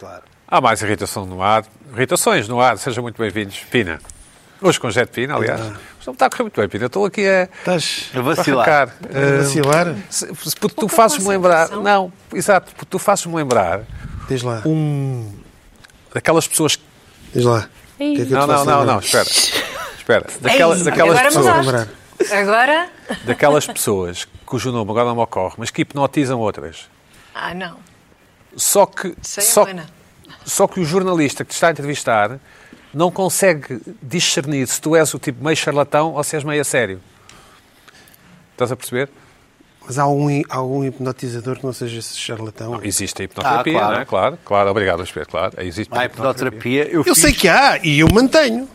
Claro. Há mais irritação no ar. Irritações no ar. Sejam muito bem-vindos. Pina. Hoje com Jet Pina, aliás. Mas não está a correr muito bem, Pina. Estou aqui a, Estás A vacilar. a vacilar? Se- se- porque tu fazes-me lembrar. Não, exato, porque tu fazes-me lembrar Diz lá. um. daquelas pessoas. que- Diz lá. É Não, não, não, não, espera. Espera. Daquelas agora pessoas. Agora? Daquelas pessoas cujo nome agora não me ocorre, mas que hipnotizam outras. Ah, não. Só que. Sei, Só, só que o jornalista que te está a entrevistar não consegue discernir se tu és o tipo meio charlatão ou se és meio a sério. Estás a perceber? Mas há algum, algum hipnotizador que não seja esse charlatão? Existe a hipnoterapia, Ah, claro. não é? Claro, claro, obrigado, Luís claro. Existe A hipnoterapia, eu, Eu sei que há e eu mantenho.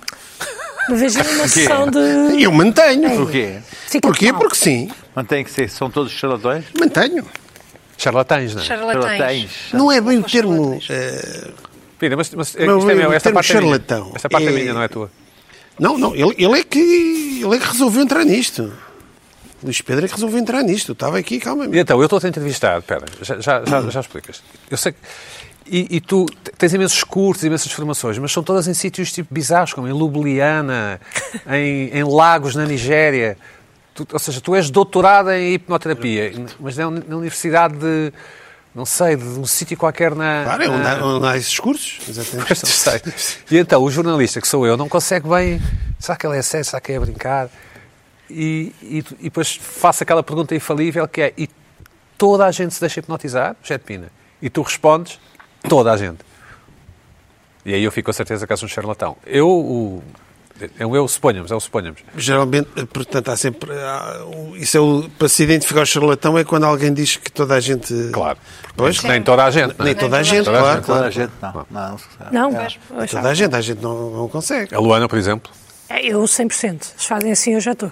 Vi uma sessão de. Eu mantenho. Porquê? Porquê? Porque sim. Mantém que ser, são todos charlatões? Mantenho. Charlatães, não é? Charlatães. Não é bem o termo. eh, Pina, mas, mas Não, isto é meu, esta parte é minha. charlatão Esta parte é... é- minha, não é tua. não, não. Ele, ele é que, ele é que resolveu entrar nisto. Luís Pedro é que resolveu entrar nisto. Eu estava aqui, calma. E então, eu estou a te entrevistar, espera, já, já, já, já explicas. Eu sei que... E, e tu tens imensos cursos, imensas formações, mas são todas em sítios tipo bizarros, como em Ljubljana, em, em lagos na Nigéria. Tu- ou seja, tu és doutorada em hipnoterapia, mas é na universidade de, não sei, de um sítio qualquer na... Claro, é onde na- há, onde há esses cursos. Exatamente. E então, o jornalista, que sou eu, não consegue bem. Será que ele é sério? Será que é a brincar? E, e, e depois faço aquela pergunta infalível que é: e toda a gente se deixa hipnotizar, Jet Pina? E tu respondes: toda a gente. E aí eu fico com certeza que és um charlatão. Eu, o, é um eu, suponhamos, é o suponhamos. Geralmente, portanto, há sempre. há- isso é o, para se identificar o charlatão é quando alguém diz que toda a gente. Claro. Pois, Nem toda a gente. não é? Nem toda a gente, Toda claro. Toda a claro. gente, não. Não, não. Não, É. Toda a gente, a gente não, não consegue. A Luana, por exemplo. É, eu 100%. Se fazem assim, eu já estou.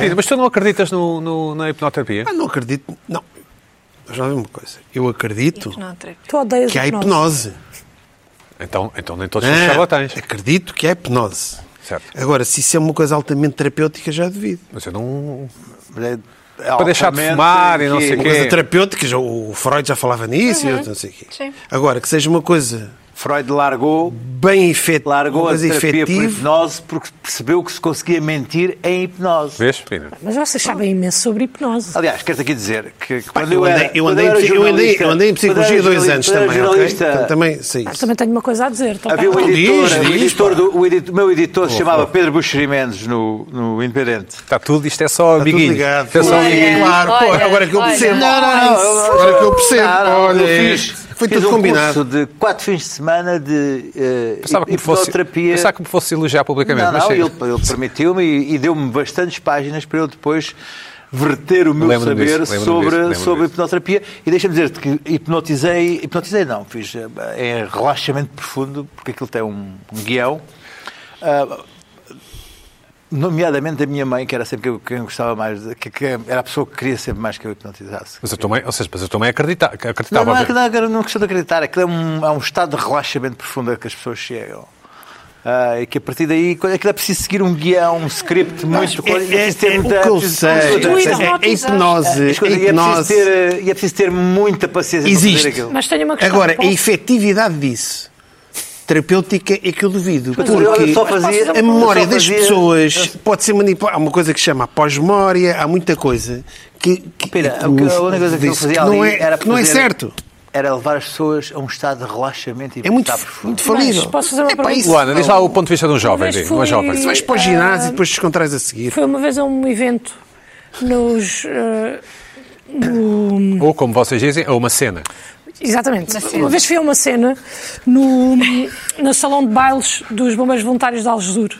Pina, Mas tu não acreditas no, no- na hipnoterapia? Ah, não acredito. Não. Lá ver uma coisa. Eu acredito que há hipnose. hipnose. Então, então nem todos são Ah, charlatães. acredito que há hipnose. Certo. Agora, se isso é uma coisa altamente terapêutica, já devido. Mas eu não. É Para deixar de fumar e não sei que- o Uma quê. coisa terapêutica, já, o Freud já falava nisso e eu não sei o quê. Sim. Agora, que seja uma coisa Freud largou, bem efetiva, largou a terapia por hipnose porque percebeu que se conseguia mentir em hipnose. Vês? Mas vocês sabem imenso sobre hipnose. Aliás, quero-te aqui dizer que Pá, quando eu eu, andei, era, eu, quando andei, era em psi- eu, andei, jornalista- eu andei em quando era psicologia dois anos também, era ok? jornalista, Portanto, também sei Ah, também tenho uma coisa a dizer. Então, Havia um editor, diz, o, editor do, o, o meu editor se chamava Pedro Buxeri Mendes no, no Independente. Está tudo, isto é só Está tudo ligado. É só Olha, amiguinhos. Claro, pô, olha, agora que eu percebo. Não, não, não, Agora que eu percebo. Olha, eu fiz, foi fiz tudo um combinado. curso de quatro fins de semana de uh, Pensava que, fosse, hipnoterapia. pensava que me fosse elogiar publicamente. Não, não, ele, ele permitiu-me e, e deu-me bastantes páginas para eu depois verter o meu saber disso, sobre, disso, sobre disso. hipnoterapia. E deixa-me dizer-te que hipnotizei, hipnotizei não, fiz eh, em relaxamento profundo, porque aquilo tem um, um guião. Ah, nomeadamente a minha mãe, que era sempre quem- gostava mais, que, que era a pessoa que queria sempre mais que eu hipnotizasse. Mas eu também, ou seja, mas eu também acredita, Não, acreditava. não, é, não, é- não é questão de acreditar, aquilo é um, é um estado de relaxamento profundo a que as pessoas chegam. Ah, e que a partir daí quando- aquilo é preciso seguir um guião, um script muito. É, é, preciso ter é, o muita- que eu preciso- sei, Tu é, é hipnose, é e, é preciso hipnose. ter, e é preciso ter muita paciência Existe. para fazer aquilo. Mas tenho uma questão. Agora, a efetividade disso, terapêutica, é que eu duvido. Mas eu Porque só fazia- a memória eu só das fazia- pessoas pode ser manipulada. Há uma coisa que se chama pós-memória, há muita coisa que, que, Pira, que a única coisa que eu fazia não ali é, era que não é fazer- certo. Era levar as pessoas a um estado de relaxamento e É muito, estar profundo. muito falível. Mas posso fazer uma É pergunta? isso- Luana, diz lá o ponto de vista de um jovem, diga, de uma fui- jovem. Se vais para o ginásio e depois descontrais a seguir. Foi uma vez a um evento nos. eh, no- Ou, como vocês dizem, a uma cena. Exatamente. Uma vez fui a uma cena no, no salão de bailes dos bombeiros voluntários de Algesur,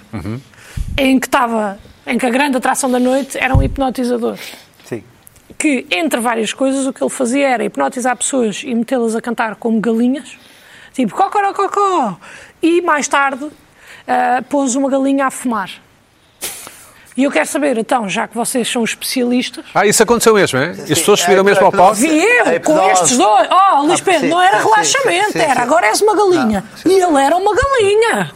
em que estava, em que a grande atração da noite era um hipnotizador. Sim. Que, entre várias coisas, o que ele fazia era hipnotizar pessoas e metê-las a cantar como galinhas, tipo cocorococó. E mais tarde ah, pôs uma galinha a fumar. E eu quero saber, então, já que vocês são especialistas, Ah, isso aconteceu mesmo, é? E as pessoas subiram É, mesmo ao palco? Vi eu, É com estes dois. Oh, Luís Ah, Pedro, sim, não era relaxamento, era agora és uma galinha. Não, e ele era uma galinha.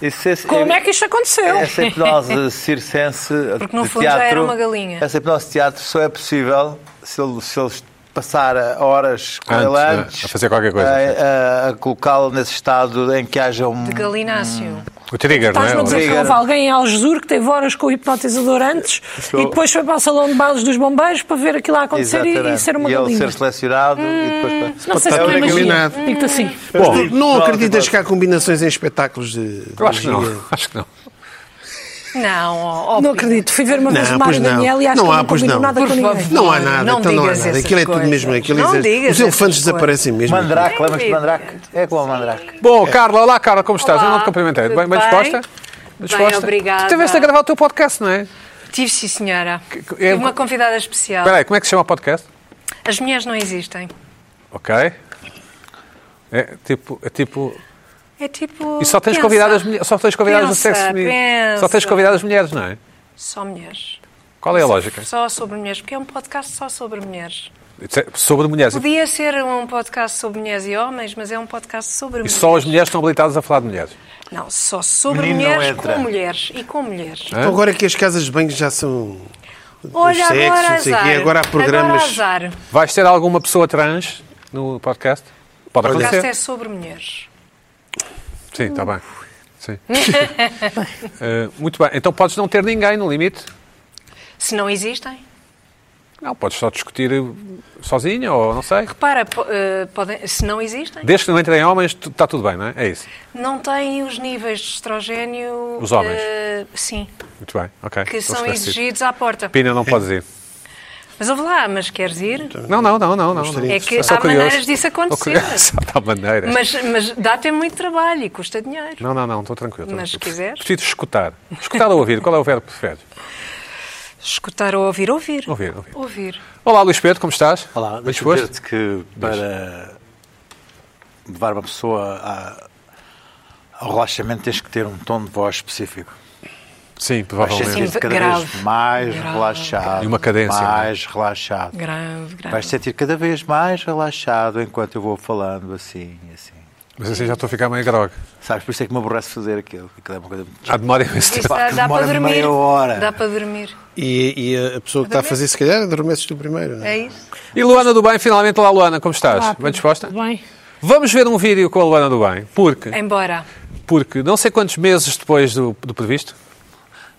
Como é que isto aconteceu? Essa hipnose circense Porque, no fundo, já teatro, era uma galinha. Essa hipnose de teatro só é possível se, ele- se eles passar horas com Antes, ele né? antes A fazer qualquer coisa, a, a- a colocá-lo nesse estado em que haja um. De galináceo. O trigger, não Estás-me a é? dizer que houve alguém em Algesur que teve horas com o hipnotizador antes e depois foi para o salão de bailes dos bombeiros para ver aquilo a acontecer e, e ser uma E galinha. ser selecionado e depois. Não sei se Está não imagina. combinado. Digo-te assim. Bom, não acreditas que há combinações em espetáculos de. Eu acho que não. Acho que não. Não, ó, Não acredito. Fui ver uma vez o Mário. Daniel e acho Não que há, não combinou não. nada Por com ninguém. Não há nada, Não então não há digas nada. Aquilo é tudo coisas. mesmo. Aquilo é Não digas Os elefantes desaparecem mesmo. Mandrake, lembras-te de Mandrake? É como o Mandrake. Bom, Carla, olá Carla, como estás? Olá, Eu não te cumprimentei. Bem, bem disposta? Bem, disposta? obrigada. Tu tiveste a gravar o teu podcast, não é? Tive, sim, senhora. Tive é- uma convidada especial. Espera aí, como é que se chama o podcast? As mulheres não existem. Ok. É tipo... É tipo É tipo. e só tens pensa. convidadas, só tens convidadas do Pensa, sexo feminino. Só tens convidadas mulheres, não é? Só mulheres. Qual é a lógica? Só sobre mulheres, porque é um podcast só sobre mulheres. É Sobre mulheres. Podia ser um podcast sobre mulheres e homens, mas é um podcast sobre E mulheres. só as mulheres estão habilitadas a falar de mulheres. Não, só sobre Menino mulheres com mulheres e com mulheres. Então agora que as casas de banho já são. Olha, sexo, agora não sei o quê, azar. agora há programas- Agora azar. Vais ter alguma pessoa trans no podcast? Pode O podcast acontecer. é sobre mulheres. Sim, está bem. Sim. Eh, muito bem. Então podes não ter ninguém no limite. Se não existem. Não, podes só discutir eh, sozinha ou não sei. Repara, po- eh, podem, se não existem, Desde que não entrem homens, está tudo bem, não é? É isso. não têm os níveis de estrogênio. Os homens? eh, sim, Muito bem, ok. que Estou são exigidos à porta. Pina, não podes ir. Mas ouve lá, mas queres ir? Não, não, não, não. não. É que há curioso. maneiras disso acontecer. Há maneiras. Mas, mas dá-te muito trabalho e custa dinheiro. Não, não, não, estou tranquilo. estou Mas se quiseres. Preciso escutar. Escutar ou ouvir? Qual é o verbo que preferes? Escutar ou ouvir, ouvir. Ouvir, ouvir. Ouvir. Olá, Luís Pedro, como estás? Olá, disposto? dizer-te que para levar uma pessoa a- ao relaxamento tens que ter um tom de voz específico. Sim, Vais provavelmente. sentir-te cada Grave. vez mais Grave. relaxado. E uma cadência, não é? Mais relaxado. Grave, grave. Vais sentir cada vez mais relaxado enquanto eu vou falando assim, assim. Mas assim já estou a ficar meio grog. Sabes, por isso é que me aborrece fazer aquilo. Aquilo é uma coisa muito Há demora imenso tempo. dá, dá para dormir. meia hora. Dá para dormir. E, e a pessoa que está a fazer, se calhar, adormeces tu primeiro. não é? É isso? E Luana do Bem, finalmente, olá Luana, como estás? Olá, Bem disposta? Tudo bem? Vamos ver um vídeo com a Luana do Bem, porque, Embora. porque não sei quantos meses depois do, do previsto,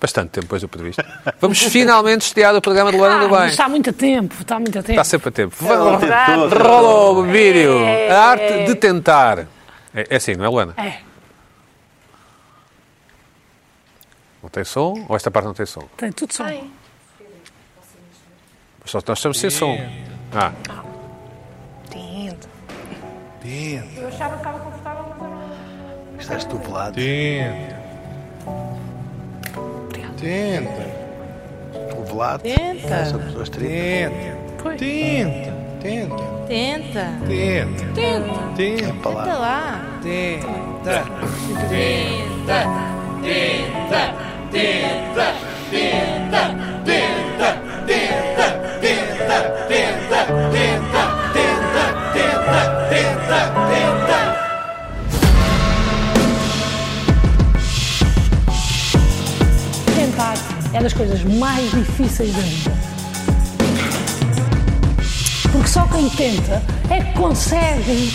bastante tempo depois do previsto, vamos finalmente estrear o programa de Luana Ah, do Bem. está muito a tempo, está muito a tempo. Está sempre a tempo. verdade. Rola o vídeo. A arte de tentar. É, é assim, não é, Luana? É, Não tem som? Ou esta parte não tem som? tem tudo só. Só nós estamos sem som. Ah, Tinto. Eu achava que estava confortável, mas Estás tubulado. Tenta. Tenta. Tubulado. Tenta. São pessoas tristes. Tenta. Foi. Tenta. Tenta. Tenta. Tenta. Tenta. Tenta. Tenta lá. Tenta. Tentar é das coisas mais difíceis da vida. Porque só quem tenta é que consegue.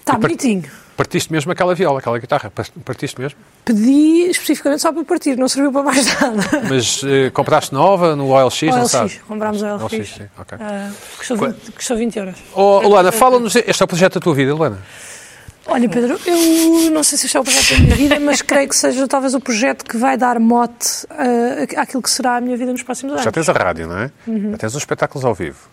Está bonitinho. partiste mesmo aquela viola, aquela guitarra. Partiste mesmo? Pedi especificamente só para partir, não serviu para mais nada. Mas eh, compraste nova no OLX, não OLX, sabes? comprámos o OLX. OLX, sim, ok. Ah, custou, 20, custou 20 euros. Oh, Luana, fala-nos. Este é o projeto da tua vida, Luana? Olha, Pedro, eu não sei se este é o projeto da minha vida, mas creio que seja talvez o projeto que vai dar mote ah, àquilo que será a minha vida nos próximos anos. Já tens a rádio, não é? Uhum. Já tens os espetáculos ao vivo.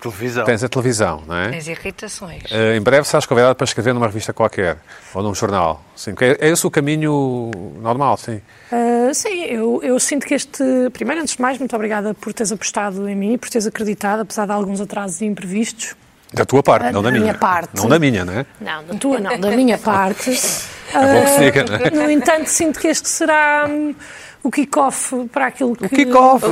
Televisão. Tens a televisão, não é? Tens irritações. Eh, em breve serás convidado para escrever numa revista qualquer ou num jornal. Sim, porque é, é esse o caminho normal, sim. Ah, sim, eu, eu sinto que este. Primeiro, antes de mais, muito obrigada por teres apostado em mim e por teres acreditado, apesar de alguns atrasos imprevistos. Da tua parte, não da Da minha. minha parte. Não da minha, não é? Não, da tua não, da minha parte. É bom que se diga, não é? No entanto, sinto que este será hum, o kick-off para aquilo que. O kick-off.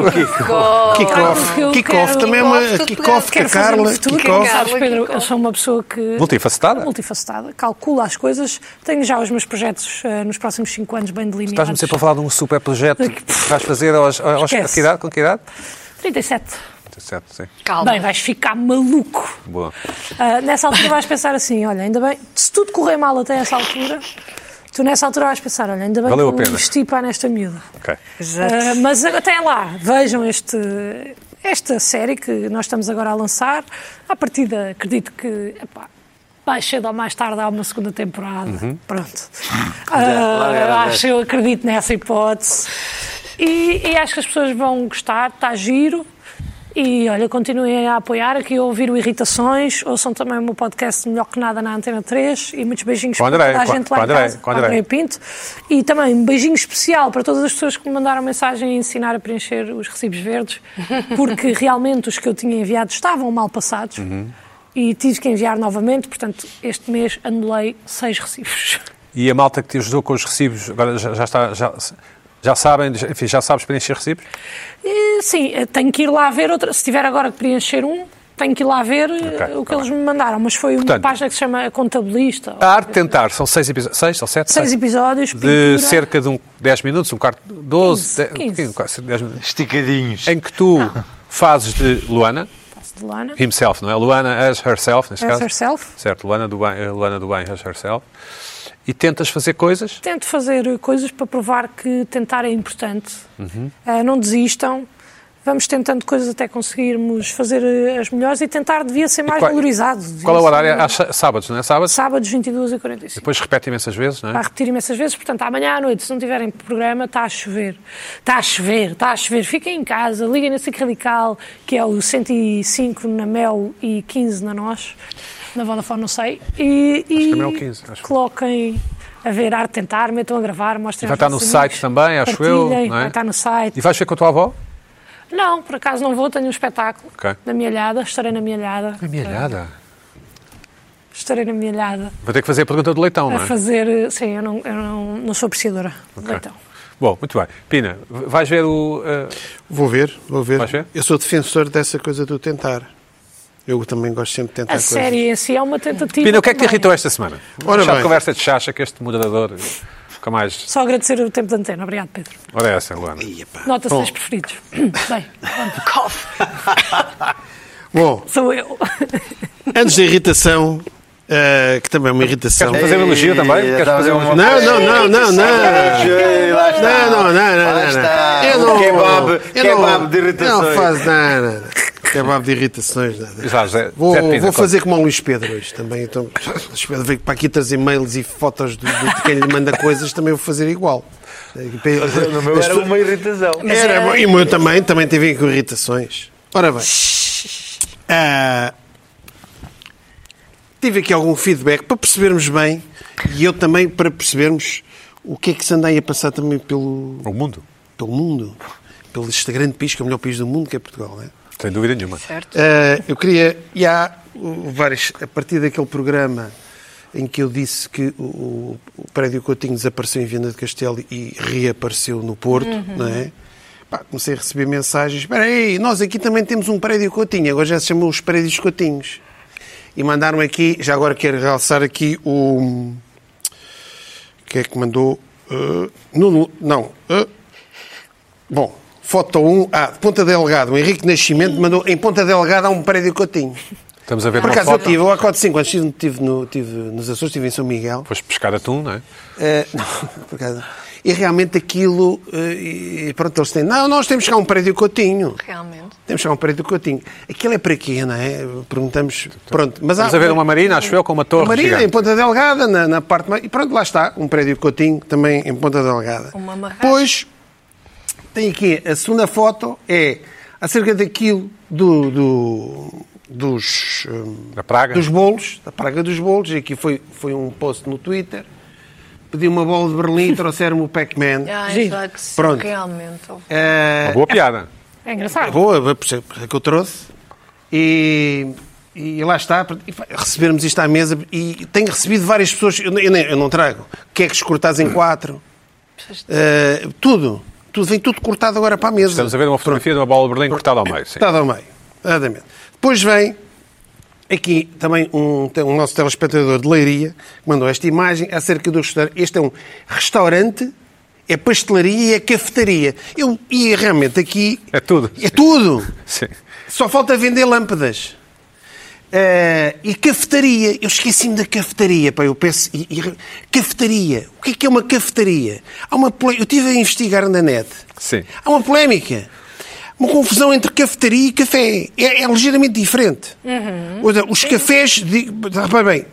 Kickoff. eu Kickoff quero- também é uma. Kickoff, Kickoff Quero a Carla. Kickoff. Sabes, Pedro, Kickoff. eu sou uma pessoa que. Multifacetada? Multifacetada, calcula as coisas, tenho já os meus projetos eh, nos próximos 5 anos bem delineados. Estás-me sempre a falar de um super projeto que vais fazer aos, aos, Esquece. que idade? Com que idade? 37. Certo, sim. Calma. Bem, vais ficar maluco. Boa. Ah, nessa altura vais pensar assim, olha, ainda bem, se tudo correr mal até essa altura, tu nessa altura vais pensar, olha, ainda bem Valeu que a eu investi para nesta miúda. Ok. Exato. Ah, mas até lá, vejam este, esta série que nós estamos agora a lançar. À partida, acredito que epá, mais cedo ou mais tarde há uma segunda temporada. Uhum. Pronto. larga. acho, eu acredito nessa hipótese. E, e acho que as pessoas vão gostar, está giro. E olha, continuem a apoiar aqui a ouvir o Irritações, ouçam também o meu podcast Melhor que Nada na Antena 3 e muitos beijinhos para toda a gente lá o em casa, Pinto. E também um beijinho especial para todas as pessoas que me mandaram mensagem a ensinar a preencher os recibos verdes, porque realmente os que eu tinha enviado estavam mal passados Uhum. e tive que enviar novamente, portanto, este mês anulei seis recibos. E a malta que te ajudou com os recibos, agora já, já está. Já, já sabem, enfim, já sabes preencher recibos? E, sim, eh, tenho que ir lá ver outra. Se tiver agora que preencher um, tenho que ir lá ver eh, o que tá eles me mandaram. Mas foi uma Portanto, página que se chama Contabilista. A arte de tentar, são seis episódios, seis ou sete? Seis Seis. episódios, De pintura. cerca de um, 10 minutos, um quarto, 12, 15, 10, 15. quase 10 minutos. Esticadinhos. Em que tu fazes de Luana, de Lana. himself, não é? Luana as herself, neste As caso. herself. Certo, Luana do bem, Luana do bem as herself. E tentas fazer coisas. Tento fazer coisas para provar que tentar é importante. Uhum. Ah, não desistam. Vamos tentando coisas até conseguirmos fazer eh, as melhores e tentar devia ser mais qual- valorizado. Qual é o horário? Sa- sábados, não é? Sábados? Sábados, 22 e 45. Depois repete imensas vezes, não Vai é? repetir imensas vezes, portanto, amanhã à noite, se não tiverem programa, está a chover. Está a chover, está a chover. Fiquem em casa, liguem na SIC Radical, que é o 105 na Mel e 15 na Nós, na Vodafone, não sei. E, e que é Mel 15, acho. coloquem a ver arte tentar, metam a gravar, mostrem vai estar no vossos site amigos, também, acho eu, é? Vai estar no site. E vais ver com a tua avó? Não, por acaso não vou, tenho um espetáculo Ok. na Mielhada, estarei na Mielhada. Amelhada. Estarei na Mielhada Vou ter que fazer a pergunta do leitão, a não é? fazer. Sim, eu não, eu não, não sou apreciadora de leitão. Bom, muito bem. Pina, vais ver o. eh, Vou ver, vou ver. Vais ver? Eu sou defensor dessa coisa do tentar. Eu também gosto sempre de tentar A coisas. série em si é uma tentativa. Pina, o que é que te irritou esta semana? Ora bem. conversa de chacha que este moderador fica mais. Só agradecer o tempo de antena. Obrigado, Pedro. Ora é essa, Luana. Ia, pá. Nota Bom. 6 preferidos. Bem, Bom, sou eu. antes da irritação, eh, que também é uma irritação. Queres fazer um elogio também? Queres fazer um- Não, não, não, não, não. Lá está. Não, não, não, não, Lá não. Eu não, kebab, eu kebab não, de irritações. Não faz nada. Kebab de irritações, nada. Já, Zé- Vou, Zé Pina, vou fazer como o Luís Pedro hoje também. Então, Luís Pedro veio para aqui trazer mails e fotos de, de quem lhe manda coisas, também vou fazer igual. No meu era uma irritação. Era, bom. e o meu também, também teve com irritações. Ora bem, ah, tive aqui algum feedback para percebermos bem e eu também para percebermos o que é que se anda aí a passar também pelo, O mundo, pelo mundo, pelo este grande país, que é o melhor país do mundo, que é Portugal. Não é? Sem dúvida nenhuma. Certo. Ah, eu queria, e há uh, vários, a partir daquele programa em que eu disse que o, o- prédio Coutinho desapareceu em Viana de Castelo e reapareceu no Porto, não é? Pá, comecei a receber mensagens, espera aí, nós aqui também temos um prédio Coutinho, agora já se chamam os prédios Coutinhos. E mandaram aqui, já agora quero realçar aqui o... que é que mandou? Uh, Nuno, não. uh, Bom, foto 1. Ah, Ponta Delgado. O Henrique Nascimento mandou. Em Ponta Delgado há um prédio que eu tinha. Estamos a ver Por acaso eu tive, eu há 4, 5 anos estive, no, estive nos Açores, estive em São Miguel. Foste pescar atum, não é? Eh, não, por acaso. E realmente aquilo. eh, e pronto, eles têm. Não, nós temos cá um prédio Coutinho. Realmente. Temos cá um prédio Coutinho. Aquilo é para quê, não é? Perguntamos. Pronto, mas Estamos a ver uma marina, acho eu, com uma torre Uma marina gigante. em Ponta Delgada, na, na parte mais. E pronto, lá está, um prédio Coutinho, também em Ponta Delgada. Uma amarrada. Pois, tem aqui a segunda foto, é acerca daquilo do, do- dos, hum, Da praga. dos bolos, da praga dos bolos. E aqui foi, foi um post no Twitter. Pedi uma bola de Berlim e trouxeram-me o Pac-Man. Ah. Pronto. Realmente. Eh, Uma boa piada. É engraçado. Boa, por isso é que eu trouxe. E, e lá está, recebermos isto à mesa e tenho recebido várias pessoas, eu, eu nem- eu não trago, queques cortados em quatro, eh, tudo, tudo, vem tudo cortado agora para a mesa. Estamos a ver uma fotografia de uma bola de Berlim cortada ao meio. Sim. Cortado ao meio, exatamente. Depois vem aqui também um, um nosso telespectador de Leiria que mandou esta imagem acerca do restaurante. Este é um restaurante, é pastelaria e é cafetaria. Eu, e realmente aqui... É tudo. É tudo. Sim. Só falta vender lâmpadas. Eh, e cafetaria. Eu esqueci-me da cafetaria. Pá, eu peço, e- e- cafetaria. O que é que é uma cafetaria? Há uma, pole- eu estive a investigar na net. Sim. Há uma polémica. Uma confusão entre cafetaria e café. É, é ligeiramente diferente. Ou seja, os cafés... Repare bem.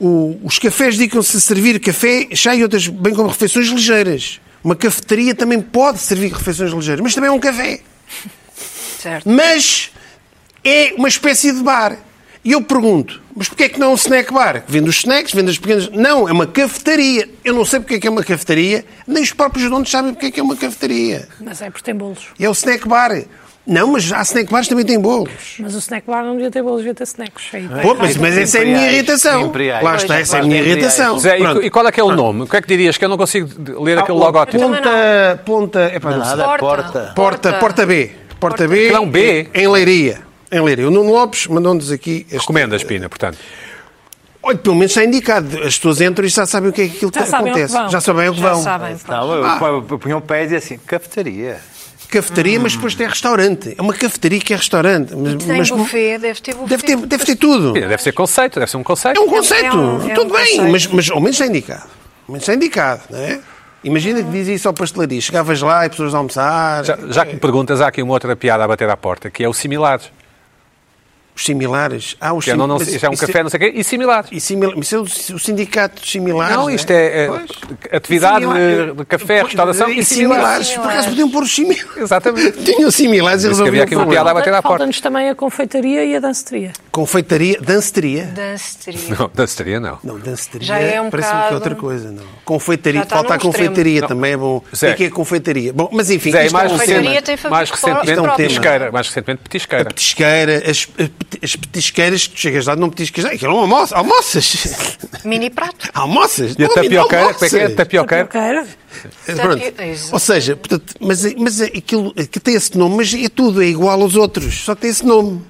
o- os cafés dedicam-se a servir café, chá e outras, bem como refeições ligeiras. Uma cafetaria também pode servir refeições ligeiras, mas também é um café Certo. mas é uma espécie de bar. E eu pergunto, mas porquê é que não é um snack bar? Vende os snacks, vende as pequenas... Não, é uma cafetaria. Eu não sei porque é que é uma cafetaria, nem os próprios donos sabem porque é que é uma cafetaria. Mas é porque tem bolos. E é o snack bar. Não, mas há snack bars que também têm bolos. Mas o snack bar não devia ter bolos, devia ter snacks. Aí tem. Pô, mas, mas essa é a minha irritação. Imperiais. Lá está, essa é a minha irritação. Zé, e, e qual é que é o nome? O que é que dirias? Que eu não consigo ler aquele logótipo. Ponta, ponta, não sei. Nada, Porta. porta. Porta, porta B. Porta B. Não, B. Em Leiria. Em Leiria. O Nuno Lopes mandou-nos aqui. Este... Recomendas, Pina, portanto. Olha, pelo menos está indicado. As pessoas entram e já sabem o que é que aquilo Já que sabem ao que acontece. vão. Já sabem o que Já vão. Não, eu, Ah. eu, punha um pé e dizia assim, cafetaria. Cafetaria, mas depois tem restaurante. É uma cafetaria que é restaurante. Mas, Tem mas- buffet, deve ter buffet. deve, ter, deve ter tudo. Deve ser conceito, deve ser um conceito. É um conceito. É um- é tudo um bem, conceito. mas, mas ao menos está indicado. Ao menos está indicado, não é? Imagina que dizia isso ao pastelaria. Chegavas lá e pessoas a almoçar. Já, já que me perguntas, há aqui uma outra piada a bater à porta, que é o similares. Os similares. Ah, os é, não, não, mas isto é um isso café, não sei o quê, e similares. E simila- Isso é o, sindicato de similares. Não, é? isto é, é atividade Similar- de, de café, Pois, restauração e similares. Por acaso podiam pôr os similares. Exatamente. Tinham similares e resolviam havia aqui o uma problema. piada a bater à porta. Falta-nos também a confeitaria e a danceteria. Confeitaria, danceteria. Danceteria. Não, danceteria não. Não, danceteria Já é um parece-me que é bocado- outra coisa. Não. Confeitaria, falta a confeitaria Não. também é bom. O que Zé. é que é confeitaria? Bom, mas enfim, Zé, e isto é mais, um Confeitaria tema. tem mais recentemente é um petisqueira. Mais recentemente petisqueira. Petisqueira, as, as petisqueiras que tu chegas lá, não petiscas, aquilo é um almoço, almoças. Mini prato. almoças. E a tapioqueira, como é que é? Tapioqueira? Tapioqueira. Pronto. Tapio- Exato. Ou seja, portanto, mas, mas aquilo que tem esse nome, mas é tudo, é igual aos outros, só tem esse nome.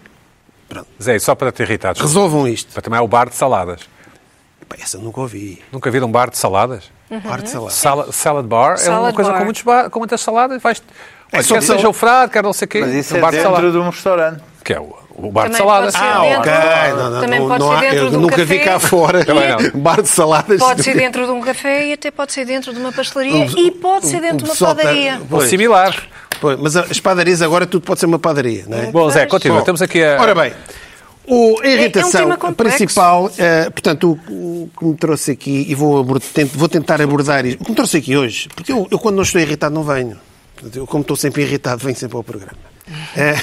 Zé, só para te irritar. Resolvam isto. para também é o bar de saladas. Pá, essa eu nunca ouvi. Nunca viram um bar de saladas? Arte salada. Sala- salad bar é uma Salad coisa bar. com, muitos bar, com muitas saladas. Vais, É quer de seja o frade, quer não sei o quê. Mas isso um é bar de dentro saladas. de um restaurante. Que é o, o bar de saladas. Ah, dentro- ok. Não, não, Também não, pode não ser dentro eu de um nunca vi cá fora. Não. Bar de saladas. Pode ser dentro de um café e até pode ser dentro de uma pastelaria e pode ser dentro de uma tá- padaria. Ou similar. Pois, mas as padarias agora tudo pode ser uma padaria, não é? Bom, Zé, continua. Bom, Temos aqui a... Ora bem, o, a irritação tema complexo. principal, eh, portanto, o, o que me trouxe aqui, e vou, vou tentar abordar isto, o que me trouxe aqui hoje, porque eu, eu quando não estou irritado não venho. Portanto, eu, como estou sempre irritado, venho sempre ao programa. Eh,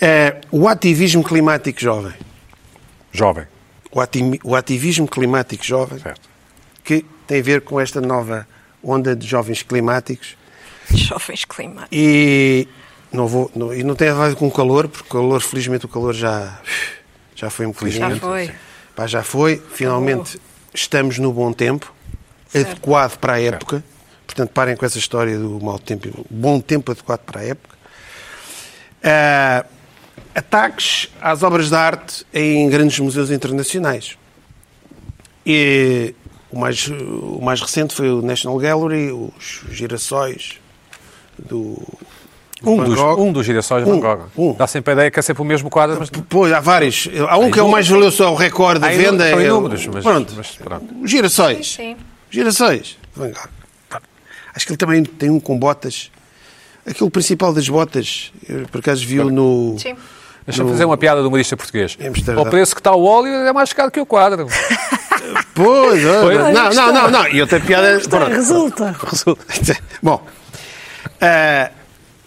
eh, o ativismo climático jovem. Jovem. O, ati- o ativismo climático jovem, Certo. que tem a ver com esta nova onda de jovens climáticos, Jovens climáticos. E não vou, não, e não tem a ver com o calor, porque o calor, felizmente, o calor já, já foi um Já felizmente. foi. Pá, já foi. Finalmente estamos no bom tempo, Certo. adequado para a época. Portanto, parem com essa história do mau tempo. Bom tempo adequado para a época. Ah, ataques às obras de arte em grandes museus internacionais. E o mais, o mais recente foi o National Gallery, os girassóis do Um dos, um dos girassóis de Van Gogh. um. Dá sempre a ideia que é sempre o mesmo quadro, mas Pois, há vários. Há um que é o mais valioso, é o recorde da Há venda. são é o- inúmeros, mas- pronto. mas pronto. Os girassóis. Sim. Girassóis. Van Gogh. Acho que ele também tem um com botas. Aquele principal das botas, eu, por acaso viu no. Sim. deixa-me fazer uma piada do humorista português. Amsterdão. Ao preço que está o óleo é mais caro que o quadro. Pois. Pois. Não, não, não, não. E outra piada. Está, pronto. resulta. Bom, ah,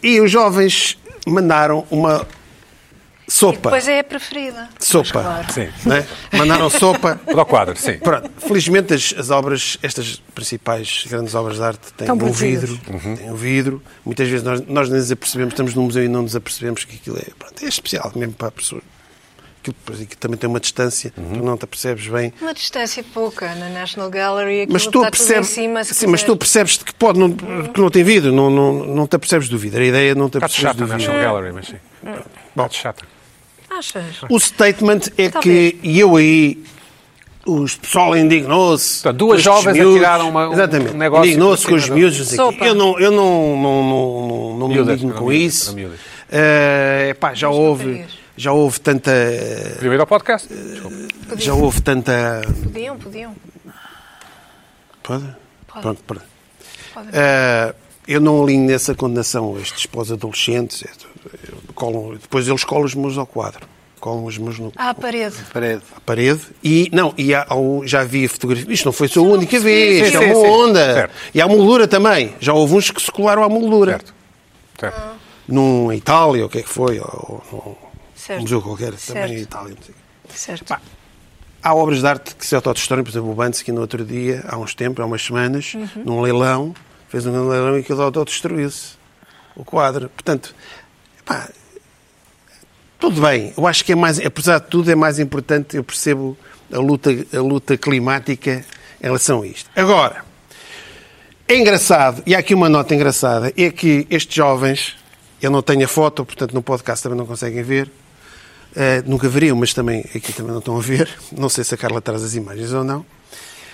e os jovens mandaram uma sopa. Depois é a preferida. Sopa. Claro. Sim. né? Mandaram sopa. Para o quadro, sim. Pronto, felizmente as, as obras, estas principais grandes obras de arte têm Estão um vidro, têm um vidro. Muitas vezes nós, nós nem nos apercebemos, estamos num museu e não nos apercebemos que aquilo é, pronto, é especial mesmo para a pessoa aquilo aqui também tem uma distância, Uhum. tu não te percebes bem. Uma distância pouca na National Gallery, aquilo Mas tu, está tudo em percebes, cima. se sim, mas tu percebes que pode, não, que não tem vidro, não, não, não te apercebes do vidro. A ideia é não te Está apercebes chata do vidro. National Gallery, mas sim. Bom, Está chata. Achas? o statement é Talvez. que, e eu aí, os pessoal indignou-se. Duas jovens miúdos. tirar uma- um Exatamente. negócio Indignou-se com os miúdos. o. Sopa. Eu não, eu não, não, não, não, não me indigno com isso. Eh, pá, já houve, já houve tanta, ir ao podcast. Desculpa. já houve tanta. Podiam, podiam. Pode? Pode. Pronto, pronto. Pode. Eh, eu não alinho nessa condenação a estes pós-adolescentes. Eu colo- Depois eles colam os meus ao quadro. Colam os meus no, À parede. Parede. à parede e não e há, há um- já havia fotografia isto não foi a única vez Sim, isto sim, é uma sim. onda Certo. e há moldura também já houve uns que se colaram à moldura Certo. Certo. num Itália ou o que é que foi ou, ou, Certo. um museu qualquer também Certo. em Itália não sei. Certo. há obras de arte que se autodestruem por exemplo o Bansky no outro dia há uns tempos há umas semanas num leilão fez um leilão e aquilo autodestruiu-se o quadro portanto pá, tudo bem, eu acho que é mais, apesar de tudo, é mais importante, eu percebo a luta, a luta climática em relação a isto. Agora, é engraçado, e há aqui uma nota engraçada, é que estes jovens, eu não tenho a foto, portanto no podcast também não conseguem ver, eh, nunca veriam, mas também aqui também não estão a ver, não sei se a Carla traz as imagens ou não,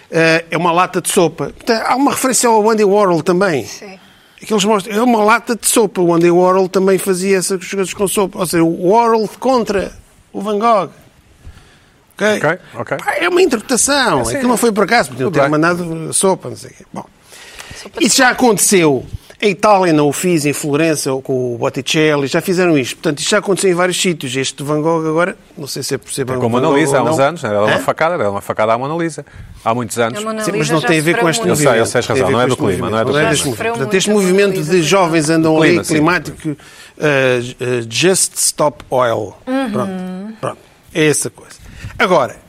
Eh, é uma lata de sopa. Portanto, há uma referência ao Andy Warhol também. Sim. Aqueles mostram, é uma lata de sopa. O Andy Warhol também fazia essas coisas com sopa. Ou seja, o Warhol contra o Van Gogh. Ok? Ok, ok. Pá, É uma interpretação. sim. Aquilo não foi por acaso. Podiam Tudo ter bem. mandado sopa, não sei o quê. Bom, isso já aconteceu. Em Itália não o fiz, em Florença com o Botticelli, já fizeram isto. Portanto, isto já aconteceu em vários sítios. Este Van Gogh agora, não sei se é por ser Van Com a Van Mona Gogh Lisa, há uns anos, era uma Hã? facada, era uma facada à Mona Lisa. Há muitos anos. A Mona Sim, mas não tem a ver com este muito. Eu sei, movimento. eu sei, a razão, não é do clima, não é do movimento, clima. movimento. Portanto, este a Mona movimento de jovens andam ali, climático, uh, uh, just stop oil. Pronto, pronto. É essa coisa. Agora,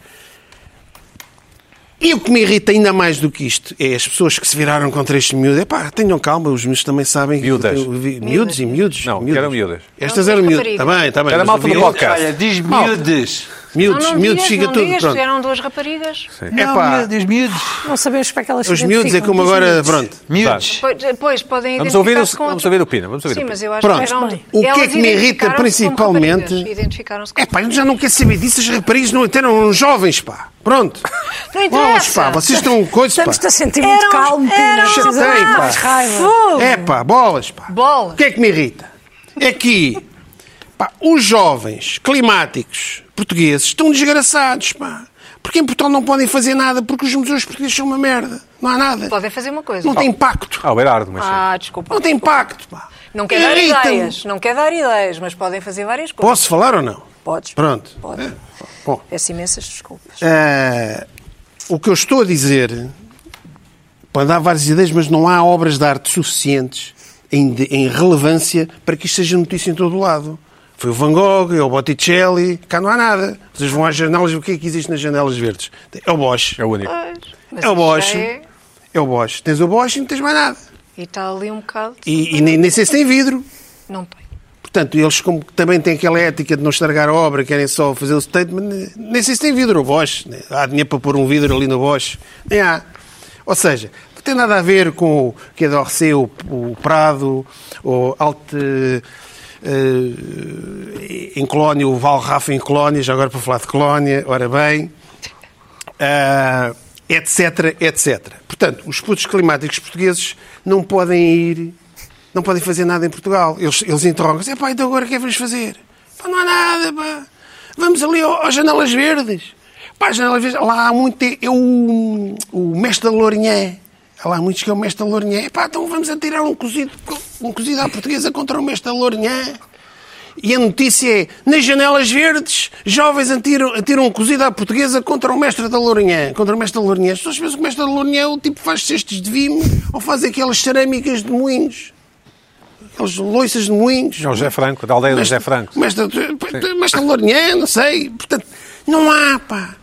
e o que me irrita ainda mais do que isto é as pessoas que se viraram contra estes miúdos. Epá, tenham calma, os miúdos também sabem. que Miúdas. eu vi- Miúdos e miúdos. Não, miúdos. eram miúdas. Estas eram. Está raparigas. bem, está bem. Era malta do podcast. Olha, diz Malta. miúdes. Miúdos, não, não miúdos, fica não tudo. digas, Pronto. eram duas raparigas. Epá, Não, diz miúdos. Não sabemos para que elas se os miúdos é como agora. miúdos. Pronto. Miúdos. Pois, podem Vamos ouvir, o, com vamos ouvir o Pina. Vamos ouvir Sim, o mas Pina. eu acho Pronto. que eram... O que é que me irrita principalmente-. Identificaram-se É pá, eu já não quero saber disso. As raparigas não eram jovens, pá. Pronto. Não Bolas, interessa. pá. Vocês estão coisa, pá. Estamos-te a sentir muito Eram- calmo, Pina. Chatei, pá. raiva. É pá, bolas, pá. Bolas. O que é que me irrita? É que pá, os jovens climáticos portugueses estão desgraçados, pá. Porque em Portugal não podem fazer nada porque os museus portugueses são uma merda. Não há nada. Podem fazer uma coisa. Não tem impacto. Ah, o Berardo, mas. Ah, desculpa. Não tem impacto, pá. Não quer dar ideias. Não quer dar ideias, mas podem fazer várias coisas. Posso falar ou não? Podes. Pronto. Pode. Bom, Peço imensas desculpas. Ah, o que eu estou a dizer pode dar várias ideias, mas não há obras de arte suficientes em, de- em relevância para que isto seja notícia em todo o lado. Foi o Van Gogh, é o Botticelli, cá não há nada. Vocês vão às janelas, o que é que existe nas janelas verdes? É o Bosch. É o único. Pois. É o Bosch. é- É o Bosch. Tens o Bosch e não tens mais nada. E está ali um bocado. E, e nem, nem sei se tem vidro. Não tem. Portanto, eles como também têm aquela ética de não estragar a obra, querem só fazer o statement, nem sei se tem vidro o Bosch. Há dinheiro para pôr um vidro ali no Bosch. Nem há. Ou seja, não tem nada a ver com o que é d'Orsay, o, o Prado, o Alte... eh, em Colónia, o Valrafa em Colónia, já agora para falar de Colónia, ora bem, etc, etc. Portanto, os putos climáticos portugueses não podem ir, não podem fazer nada em Portugal. Eles, eles interrogam-se, pá, então agora o que é que vamos fazer? Pá, não há nada, pá. Vamos ali ao- às janelas verdes. Pá, as janelas verdes, lá há muito, é o, o mestre da Lourinhã. Há muitos que é o mestre da Lourinhã. Pá, então vamos atirar um cozido, um cozido à portuguesa contra o mestre da Lourinhã. E a notícia é, nas janelas verdes, jovens atiram, atiram um cozido à portuguesa contra o mestre da Lourinhã. Contra o mestre da Lourinhã. As pessoas pensam que o mestre da Lourinhã é o tipo que faz cestos de vime ou faz aquelas cerâmicas de moinhos. Aquelas loiças de moinhos. É o José Franco, da aldeia do José Franco. Mestre, mestre Lourinhã, não sei. Portanto, não há, pá.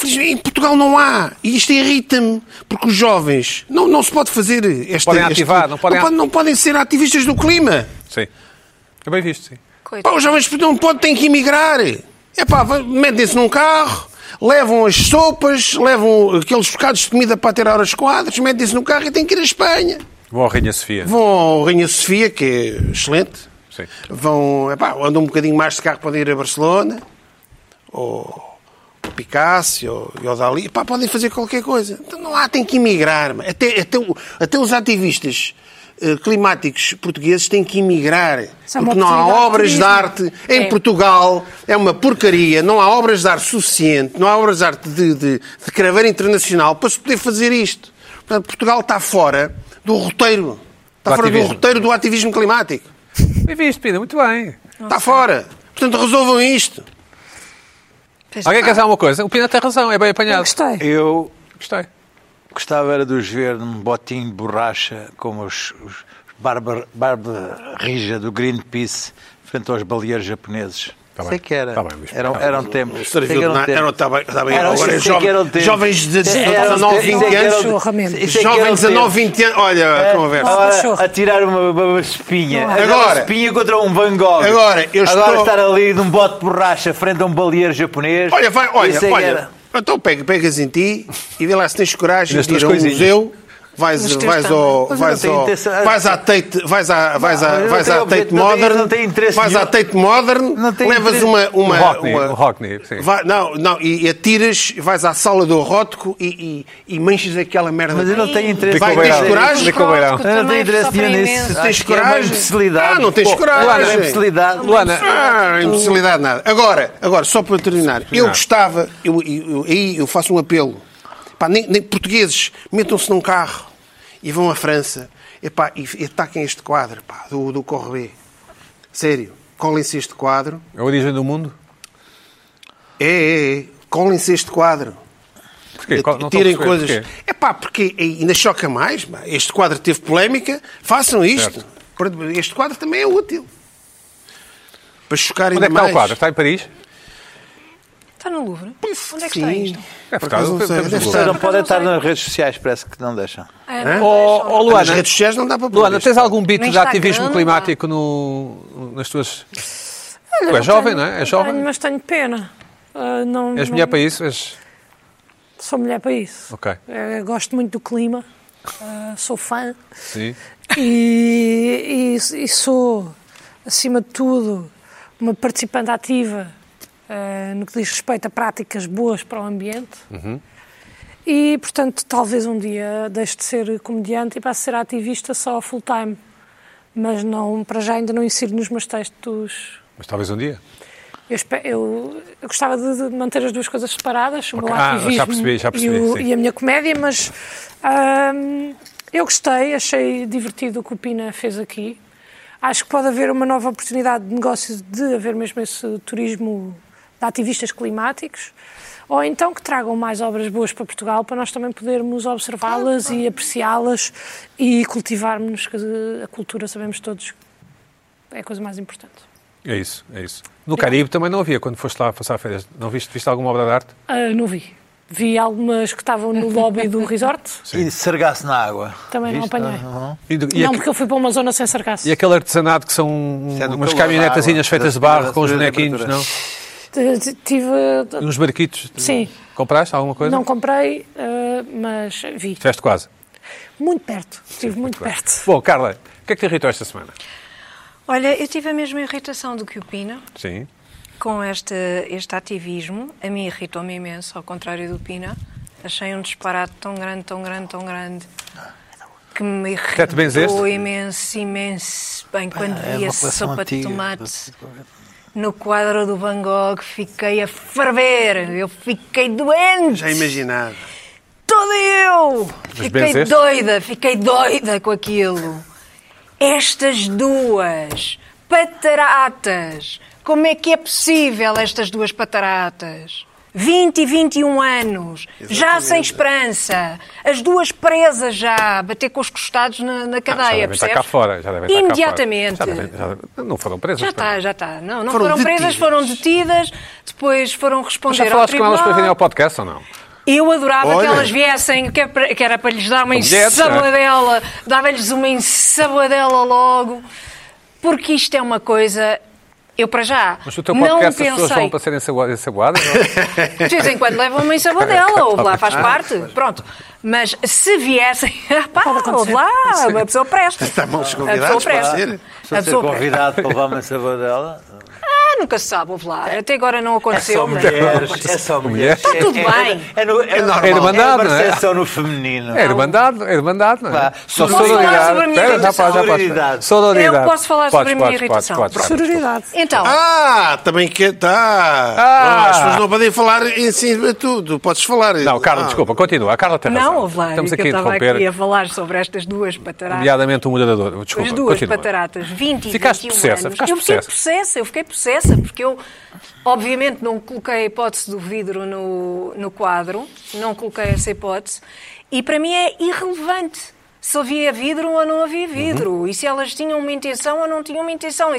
Felizmente, Em Portugal não há. E isto irrita-me. Porque os jovens... Não, não se pode fazer... Esta, podem este- ativar, não podem- não podem ser ativistas do clima. Sim. É bem visto, sim. Pá, os jovens não podem, têm que emigrar. Epá, vai- metem-se num carro, levam as sopas, levam aqueles bocados de comida para ter horas quadras, metem-se num carro e têm que ir à Espanha. Vou ao Rainha Sofia. Vão ao Rainha Sofia, que é excelente. Sim. Vão, epá, andam um bocadinho mais de carro, podem ir a Barcelona, ou Picasso, ou, ou Dali. Epá, podem fazer qualquer coisa. Então não há, tem que emigrar. Até, até, o- até os ativistas eh, climáticos portugueses têm que emigrar. É porque não há obras de arte em É. Portugal. É uma porcaria. Não há obras de arte suficiente. Não há obras de arte de, de, de craveira internacional para se poder fazer isto. Portanto, Portugal está fora do roteiro. Está Do fora do ativismo. roteiro do ativismo climático. Bem visto, Pina, muito bem. Está fora. Portanto, resolvam isto. Pois Alguém quer dizer alguma coisa? O Pina tem razão, é bem Eu apanhado. gostei. Eu Gostei. gostava era de os ver num botinho de borracha como os, os barba, barba rija do Greenpeace frente aos baleeiros japoneses. Tá sei bem. que era. Tá bem, Luís. eram, Tá bem. eram tempos. Não Sei que serviu de eram nada. tempos. Era, bem, bem. Era- Agora, é jovem- jovens de Isso é que eram 19, tempos. 20 Isso é que eram- anos. É Jovens eram 19, tempos. 20 anos. Olha a conversa. Agora, cachorro. a tirar uma, uma, uma espinha. Agora- Agora, espinha contra um Van Gogh. Agora, eu Agora estou- estar ali num bote de borracha frente a um baleeiro japonês. Olha, vai, olha, é olha. era. Então pega, pegas em ti e vê lá se tens coragem de ir a um museu. Vais, vais, ao, vais, ao, vais à Tate, vais à, vais à, vais à Tate Modern, não tenho interesse vais à. Tate Modern, levas uma, uma, Rockney, uma- sim. Não, não, e, atiras, vais à sala do rótico e, e, manchas aquela merda. Mas eu não tenho interesse Vai, em tens coragem? Eu não tenho interesse nisso. Tens é coragem? imbecilidade. Ah, não tens coragem. Luana, é imbecilidade. Luana, Ah, imbecilidade nada. Agora, agora, só para terminar, eu gostava, eu, eu- aí eu faço um apelo. Pá, nem, nem portugueses, metam-se num carro e vão à França epá, e, e ataquem este quadro pá, do, do Correbet. Sério, colhem-se este quadro. a origem do mundo? É, é, é. Colhem-se este quadro. Porquê? Qual- não Tirem coisas. porquê. É pá, porque ainda choca mais. pá. Este quadro teve polémica, façam isto. Este quadro também é útil. Para chocar Onde ainda é que está mais. o quadro? Está em Paris? Está no Louvre? Onde é que Sim. está isto? É, Por não estar. Vocês Google. não podem estar nas redes sociais, parece que não deixam. Ah, não, Oh, deixam. oh, Nas Luana, redes sociais não dá para Luana, isto. tens algum bito de ativismo não dá. climático no, nas tuas... Olha, Tu és não jovem, tenho- não é? Não jovem? Tenho, mas tenho pena. Ah, não, És não- mulher para isso? És... Sou mulher para isso. Ok. Eh, gosto muito do clima. ah, sou fã. Sim. E, e- e sou, acima de tudo, uma participante ativa eh, no que diz respeito a práticas boas para o ambiente. E, portanto, talvez um dia deixe de ser comediante e passe a ser ativista só full time. Mas não, para já ainda não insiro nos meus textos. Mas talvez um dia. Eu, eu- eu gostava de, de manter as duas coisas separadas, o meu. Ah, ativismo já percebi, já percebi, e, o- e a minha comédia, mas eu gostei, achei divertido o que o Pina fez aqui. Acho que pode haver uma nova oportunidade de negócio de haver mesmo esse turismo de ativistas climáticos, ou então que tragam mais obras boas para Portugal para nós também podermos observá-las e apreciá-las e cultivarmos, que a cultura, sabemos todos, é a coisa mais importante. É isso, é isso. No Caribe também não havia, quando foste lá passar férias. Não viste, viste alguma obra de arte? Ah, não vi. Vi algumas que estavam no lobby do resort, E sargasse na água. também não Viste? apanhei. Não. E, do- e não, aque- porque eu fui para uma zona sem sargaço. e aquele artesanato que são é umas caminhonetazinhas feitas de barro com os bonequinhos, não? Tive. Uns barquitos. Sim. Compraste alguma coisa? Não comprei, ah, mas vi. Estiveste quase. Muito perto. Estive muito perto. Bom, Carla, o que é que te irritou esta semana? Olha, eu tive a mesma irritação do que o Pina Sim. com este, este ativismo. A mim irritou-me imenso, ao contrário do Pina. Achei um disparate tão grande, tão grande, tão grande que me irritou imenso, imenso. Bem, quando É vi uma a coleção sopa de antiga. tomate no quadro do Van Gogh, fiquei a ferver. Eu fiquei doente. Já imaginava. Toda eu! Fiquei benzeste? doida, fiquei doida com aquilo. Estas duas pataratas. Como é que é possível estas duas pataratas? 20 e 21 anos, já sem esperança, as duas presas já, a bater com os costados na, na Ah, já cadeia, devem estar cá percebes? fora. Já devem estar cá Imediatamente. fora. Já devem- já devem- não foram presas. Já está, já está. Não, não Foram foram, presas, foram detidas, depois foram Mas responder já ao falaste com elas para virem ao podcast ou não? Eu adorava Olha. que elas viessem, que, é que era para lhes dar uma não é? ensabadela, dava-lhes uma ensabadela logo, porque isto é uma coisa Eu, para já, Mas o teu não podcast as pessoas pensei... vão para serem ensaboa- ensaboadas? não? De vez em quando levam uma ensaboadela, ou lá faz parte, pronto. Mas se viessem, pá, ouve lá, uma pessoa presta. Estamos A pessoa convidados, presta. ser. Se A ser convidado para levar uma sabadela. Ah, nunca se sabe, ouve lá. Até agora não É aconteceu. só mas- mulheres. É só mulheres. Está tudo É- bem. É, no, é, normal. é Irmandade, não é? percepção no feminino. É irmandade, é irmandade, não é? Só Posso falar sobre a minha Espera, já irritação? podes, já podes. Sororidade. Sororidade. Eu posso falar sobre a minha irritação. Sororidade. Então, Ah, também que tá. Ah. As pessoas não podem falar em cima de tudo. Podes falar. Não, Carla, Ah. desculpa, continua. A Carla tem razão. não, ouve lá. Estamos aqui a eu estava interromper, aqui a falar sobre estas duas pataratas. nomeadamente o moderador. Desculpa, As duas pataratas, 20 e Ficaste 21 possessa, anos. ficaste eu fiquei possessa, eu fiquei possessa, porque eu, obviamente, não coloquei a hipótese do vidro no, no quadro, não coloquei essa hipótese, e para mim é irrelevante se havia vidro ou não havia vidro, Uhum. e se elas tinham uma intenção ou não tinham uma intenção.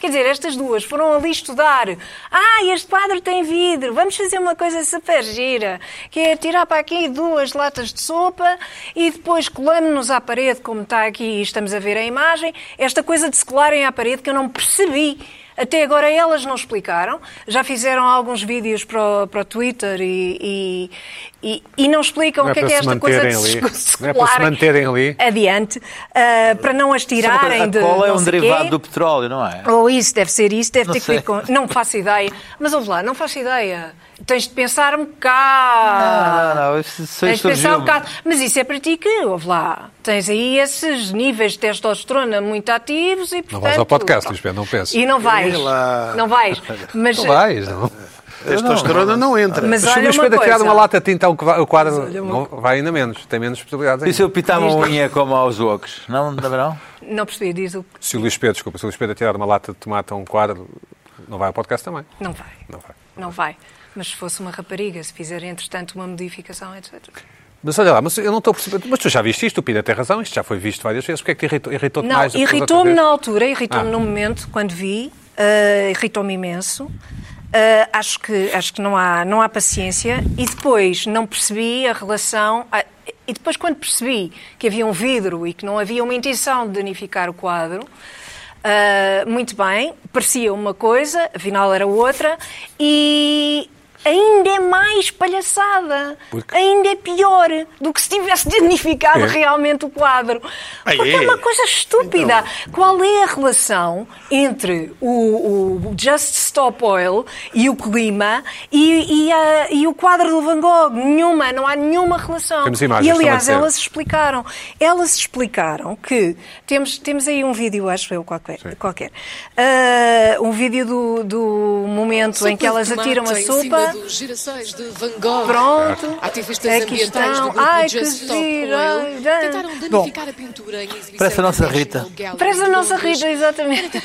Quer dizer, estas duas foram ali estudar. Ah, este quadro tem vidro, vamos fazer uma coisa super gira, que é tirar para aqui duas latas de sopa e depois colamos-nos à parede, como está aqui e estamos a ver a imagem, esta coisa de se colarem à parede que eu não percebi. Até agora elas não explicaram. Já fizeram alguns vídeos para o, para o Twitter e, e, e- não explicam Não é o que é, que é esta coisa de ali. Não é para se manterem ali. adiante, ah, para não as tirarem A de cola é um sei derivado quê. do petróleo, não é? Ou isso, deve ser isso, deve Não ter que ver sei. com. Não faço ideia. Mas ouve lá, não faço ideia. Tens de pensar um bocado. Não, não, não. Isso, isso Tens de pensar um bocado. Mas isso é para ti que, ouve lá, tens aí esses níveis de testosterona muito ativos e portanto... Não vais ao podcast, Pedro, não penses. E não vais. Sei. Não vais. Mas, Não vais, não. Testosterona não entra. mas Se o Luís uma Pedro tirar uma lata de tinta ao o quadro, não, vai ainda menos. Tem menos possibilidades. E se eu pitar uma unha como aos outros? Não, não? Não percebi, diz o... Se o Luís Pedro, desculpa, se o Luís Pedro tirar uma lata de tomate a um quadro, não vai ao podcast também. Não vai. Não vai. Não vai. Mas se fosse uma rapariga, se fizer, entretanto, uma modificação, etc. Mas olha lá, mas eu não estou a perceber. Mas tu já viste isto, o Pina tem razão, isto já foi visto várias vezes. Porquê é que te irritou- irritou-te Não, mais? outras irritou-me na altura, irritou-me Ah. no momento, quando vi, ah, irritou-me imenso. Ah, acho que, acho que não, há, não há paciência. E depois não percebi a relação. ah, e depois, quando percebi que havia um vidro e que não havia uma intenção de danificar o quadro, ah, muito bem, parecia uma coisa, afinal era outra, e ainda é mais palhaçada, Porque? ainda é pior do que se tivesse danificado É. realmente o quadro. Ah, Porque é? é uma coisa estúpida. Qual é a relação entre o, o Just Stop Oil e o clima e, e, a- e o quadro do Van Gogh? Nenhuma, não há nenhuma relação. Temos imagens, e aliás, elas explicaram. Elas explicaram que temos, temos aí um vídeo, acho eu, qualquer. qualquer. Ah, um vídeo do, do momento em que elas atiram a Em cima sopa. Dos girassóis de Van Gogh. Pronto. Ativistas Aqui ambientais estão. do grupo Ai, Just que Stop giro. Oil Ai, tentaram danificar a pintura em exibição Parece a nossa Rita. Parece a nossa Rita, exatamente.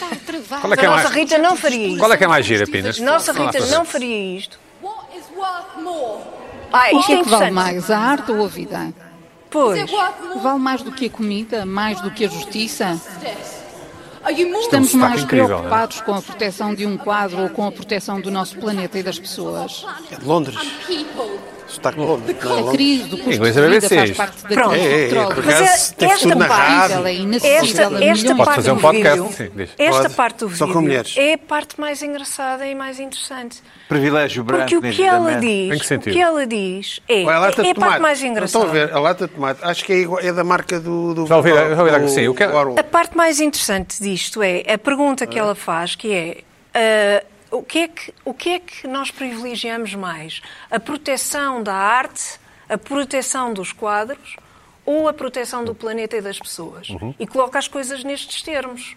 Qual é que é A os nossa mais- Rita não faria isto. Qual é que é mais gira, Pinas? Nossa Rita não faria isto. What is worth more? Ah, O isto que é é que vale mais, a arte ou a vida? Pois. Vale mais do que a comida, mais do que a justiça? Estamos mais incrível, preocupados com a proteção de um quadro ou com a proteção do nosso planeta e das pessoas? É Londres. Sotaque de Londres. não é A crise do custo de é vida faz parte da Pronto. crise É, é, petróleo. por Mas é- teve esta parte-. Ela é Esta, inacessível esta fazer um do podcast, vídeo, sim, diz. esta parte do Só com vídeo mulheres. é a parte mais engraçada e mais interessante. Privilégio branco. Porque o que ela nitidamente. Em que diz, o que ela diz é, Olha, a lata é de a parte tomate. mais Estão engraçada. a ver? A lata de tomate. Acho que é, igual- é da marca do... do do- do- sim, eu quero- do. A parte mais interessante disto é a pergunta que ela faz, que é ah, o, que é que, o que é que nós privilegiamos mais? A proteção da arte, a proteção dos quadros ou a proteção do planeta e das pessoas? E coloca as coisas nestes termos.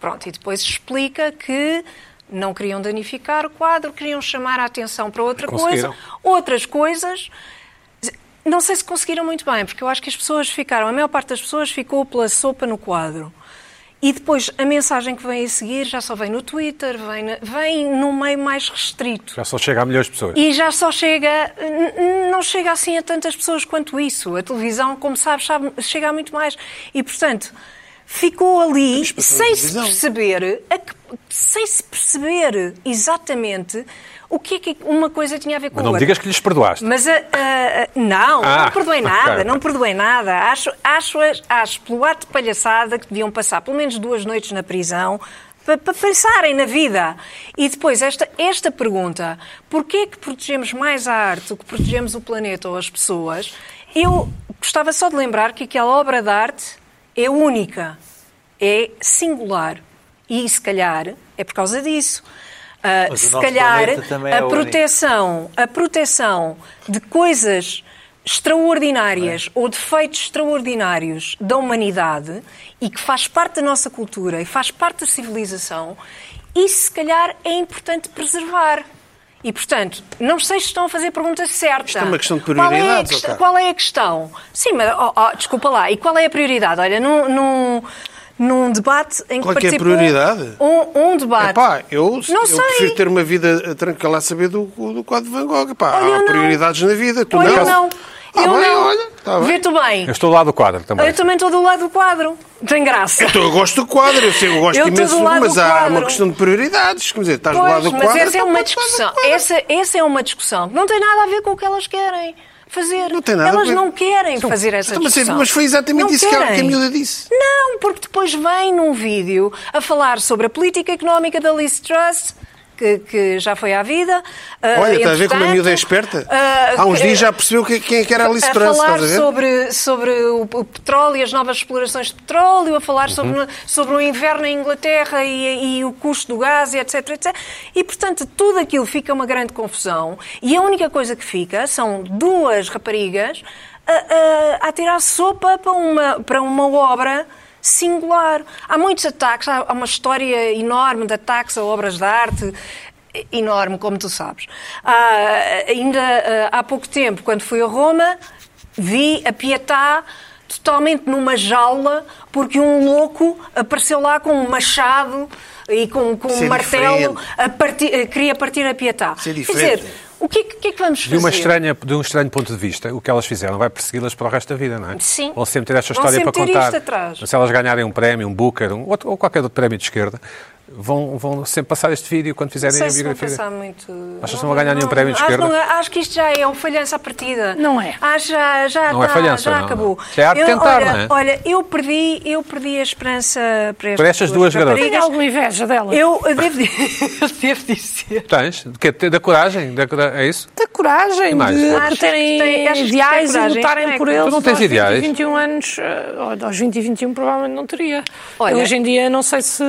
Pronto, e depois explica que não queriam danificar o quadro, queriam chamar a atenção para outra coisa. Outras coisas não sei se conseguiram muito bem, porque eu acho que as pessoas ficaram, a maior parte das pessoas ficou pela sopa no quadro. E depois a mensagem que vem a seguir já só vem no Twitter, vem, na- vem num meio mais restrito. Já só chega a milhões de pessoas. E já só chega, não chega assim a tantas pessoas quanto isso. A televisão, como sabes, sabe, chega a muito mais. E, portanto, ficou ali sem se perceber, a que- sem se perceber exatamente o que é que uma coisa tinha a ver com Mas a não me outra. digas que lhes perdoaste. Mas a- a- a- não, Ah, não perdoei nada, ok. não perdoei nada. Acho, acho, acho pelo ato de palhaçada que deviam passar pelo menos duas noites na prisão, para, para pensarem na vida. E depois, esta, esta pergunta, porquê é que protegemos mais a arte do que protegemos o planeta ou as pessoas? Eu gostava só de lembrar que aquela obra de arte é única, é singular. E se calhar é por causa disso. O se calhar é a único. proteção, a proteção de coisas extraordinárias ou de feitos extraordinários da humanidade e que faz parte da nossa cultura e faz parte da civilização, isso se calhar é importante preservar. E, portanto, não sei se estão a fazer a pergunta certa. Isto é uma questão de Qual é a. Qual é a questão? Sim, mas, oh, oh, desculpa lá, e qual é a prioridade? Olha, num, num, num debate em que Qual é que é a prioridade? Um, um debate. Epá, eu, Não eu sei. prefiro ter uma vida tranquila a saber do, do quadro de Van Gogh. Epá, Olha, eu há não. prioridades na vida. Tu Olha, não? eu não. Ah, eu bem, não. olha, tá bem. Vê-te bem. Eu estou do lado do quadro também. Eu também estou do lado do quadro. Tem graça. Então, eu gosto do quadro, eu sei, eu gosto Eu imenso do do lado mas do há quadro. uma questão de prioridades. Quer dizer, estás do lado Pois, do mas quadro. essa é então uma discussão. Essa, essa é uma discussão que não tem nada a ver com o que elas querem fazer. Não tem nada elas não querem fazer essa Então, mas, discussão. mas foi exatamente Não isso que a, que a querem. miúda disse. Não, porque depois vem num vídeo a falar sobre a política económica da Liz Truss, que, que já foi à vida. Ah, Olha, está a ver como a miúda é esperta? ah, Há uns dias já percebeu que- quem é que era a Alice a Truss, falar estás a ver? sobre, sobre o, o petróleo e as novas explorações de petróleo, a falar Uhum. sobre, sobre o inverno em Inglaterra e, e o custo do gás, e etc, etc. E, portanto, tudo aquilo fica uma grande confusão. E a única coisa que fica são duas raparigas a, a, a tirar sopa para uma, para uma obra singular. Há muitos ataques, há uma história enorme de ataques a obras de arte, enorme, como tu sabes. Há, ainda ah, há pouco tempo, quando fui a Roma, vi a Pietà totalmente numa jaula, porque um louco apareceu lá com um machado e com, com um martelo, a partir- queria partir a Pietà. Isso é Quer dizer, o que, é que- é que vamos De, fazer? uma estranha, de um estranho ponto de vista, o que elas fizeram vai persegui-las para o resto da vida, não é? Sim. Vão sempre ter esta história para contar. isto atrás. Se elas ganharem um prémio, um Booker, um, ou qualquer outro prémio de esquerda, vão, vão sempre passar este vídeo quando Não fizerem sei a se vão biografia. passar muito. Achas que não vai ganhar nenhum prémio de acho, esquerda? não- acho que isto já é um falhanço à partida. Não é. Acho já, já, Não é tá- falhanço, já não, acabou. não. Isto é arte Eu- tentar, olha, não é? Olha, eu perdi, eu perdi a esperança para, Por estas duas garotas. Tenho alguma inveja dela. Eu, devo, eu devo dizer. Tens? De quê? Da coragem? Da, da- é isso? Da coragem mais? de, de terem tem- ideais e lutarem Não é por eles. Tu não tens aos 20 e ideais? 21 anos, eh, aos 20 e 21 provavelmente não teria. Olha, hoje em dia não sei se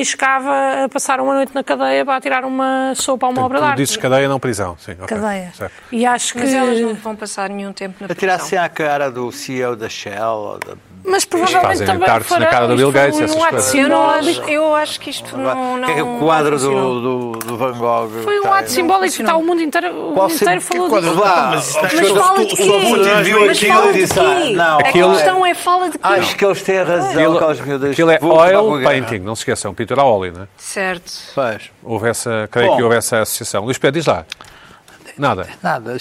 arriscava a passar uma noite na cadeia para tirar uma sopa a uma obra de Tu arte. dizes cadeia, não prisão. Sim, ok. Cadeia. Certo. E acho que... Mas elas não vão passar nenhum tempo na prisão. Atirar-se à cara do CEO da Shell ou da Mas provavelmente fazem também tartes na cara do Bill Gates, essas um ato coisas. Eu, não acho, eu acho que isto não. não que é o quadro não do, do, do Van Gogh. Foi um Tá, ato simbólico que está o mundo inteiro, o mundo inteiro falou disso. lá? Mas está- Mas fala de quê? Mas fala de quê? não. A questão é fala de quê? Acho que eles têm razão, Aquilo, é oil painting, não se esqueçam, pintura a óleo, não é? Certo. Houve essa, creio que houve essa associação. Luís Pedro, diz lá. Nada. Nada.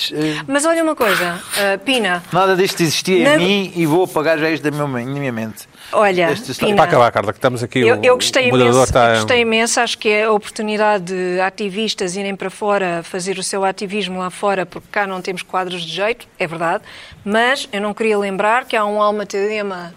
Mas olha uma coisa, ah, Pina. Nada disto existia Na- em mim e vou apagar já isto da minha, na minha mente. Olha. Pina, Para acabar, Carla, que estamos aqui. eu, o, eu gostei o moderador imenso, está. eu gostei imenso, acho que é a oportunidade de ativistas irem para fora fazer o seu ativismo lá fora, porque cá não temos quadros de jeito, é verdade, mas eu não queria lembrar que há um alma-tedema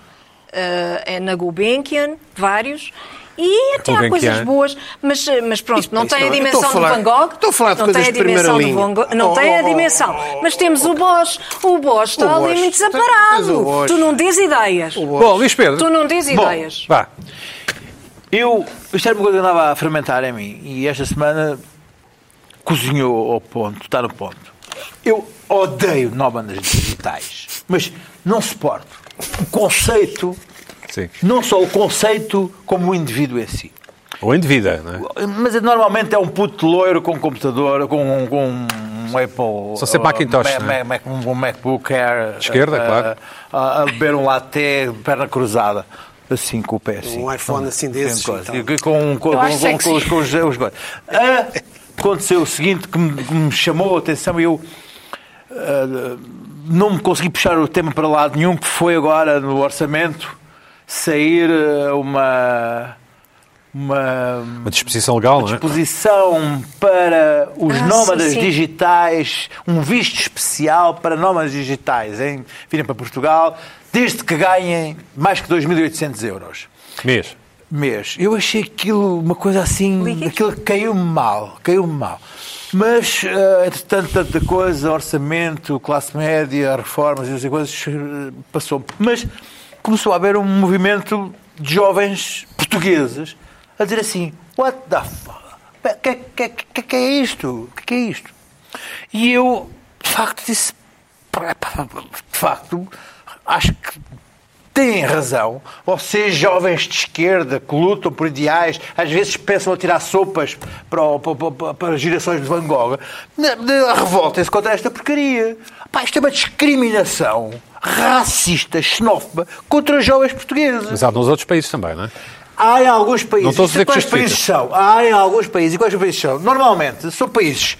eh, na Gulbenkian, vários, e até há Gulbenkian. coisas boas, mas, mas pronto, não Isso tem a não- eu dimensão do Van Gogh, estou a falar de não coisas tem a de primeira dimensão do linha. Van Gogh, não Oh, tem a oh, oh, dimensão, oh, mas temos o Bosch, o Bosch está ali muito tem- mas o desaparado, tu não dês ideias, Bom, Luís Pedro. tu não dês ideias. Vá. Eu, isto era uma coisa que andava a fermentar em mim e esta semana cozinhou ao ponto, está no ponto. Eu odeio nómadas digitais, mas não suporto o conceito, Sim. não só o conceito, como o indivíduo em si. Ou indivíduo, não é? Mas normalmente é um puto loiro com computador, com, com um Apple. São sempre Macintosh, Ma- não é? Ma- Mac- um MacBook Air. esquerda, a- claro. A, a beber um latte, perna cruzada. Assim, com o pé assim. Um iPhone assim desses Com, e tal. e com, com, com, sexy. com os, com os, os. Ah, aconteceu o seguinte que me, que me chamou a atenção e eu ah, não me consegui puxar o tema para lado nenhum, que foi agora no orçamento sair ah, uma. Uma, Uma disposição legal, não é? disposição para os Ah, nómadas sim, sim. digitais, um visto especial para nómadas digitais, em virem para Portugal, desde que ganhem mais que 2.800 euros. Mês. mês. Eu achei aquilo uma coisa assim, Líquido? aquilo caiu-me mal, caiu-me mal. Mas, eh, entretanto, tanta coisa, orçamento, classe média, reformas e essas coisas, eh, passou. Mas começou a haver um movimento de jovens portugueses a dizer assim, what the fuck? O que, que, que, que é isto? O que, é isto? E eu, de facto, disse, "Pá, pá, de facto, acho que têm razão. Vocês, jovens de esquerda, que lutam por ideais, às vezes pensam a tirar sopas para, para, para- para gerações de Van Gogh. Revoltem-se contra esta porcaria. Pá, isto é uma discriminação racista, xenófoba, contra os jovens portugueses. Mas há nos outros países também, não é? Há em alguns países. Não estou a dizer que quais justifica. países são? Há em alguns países. E quais países são? Normalmente são países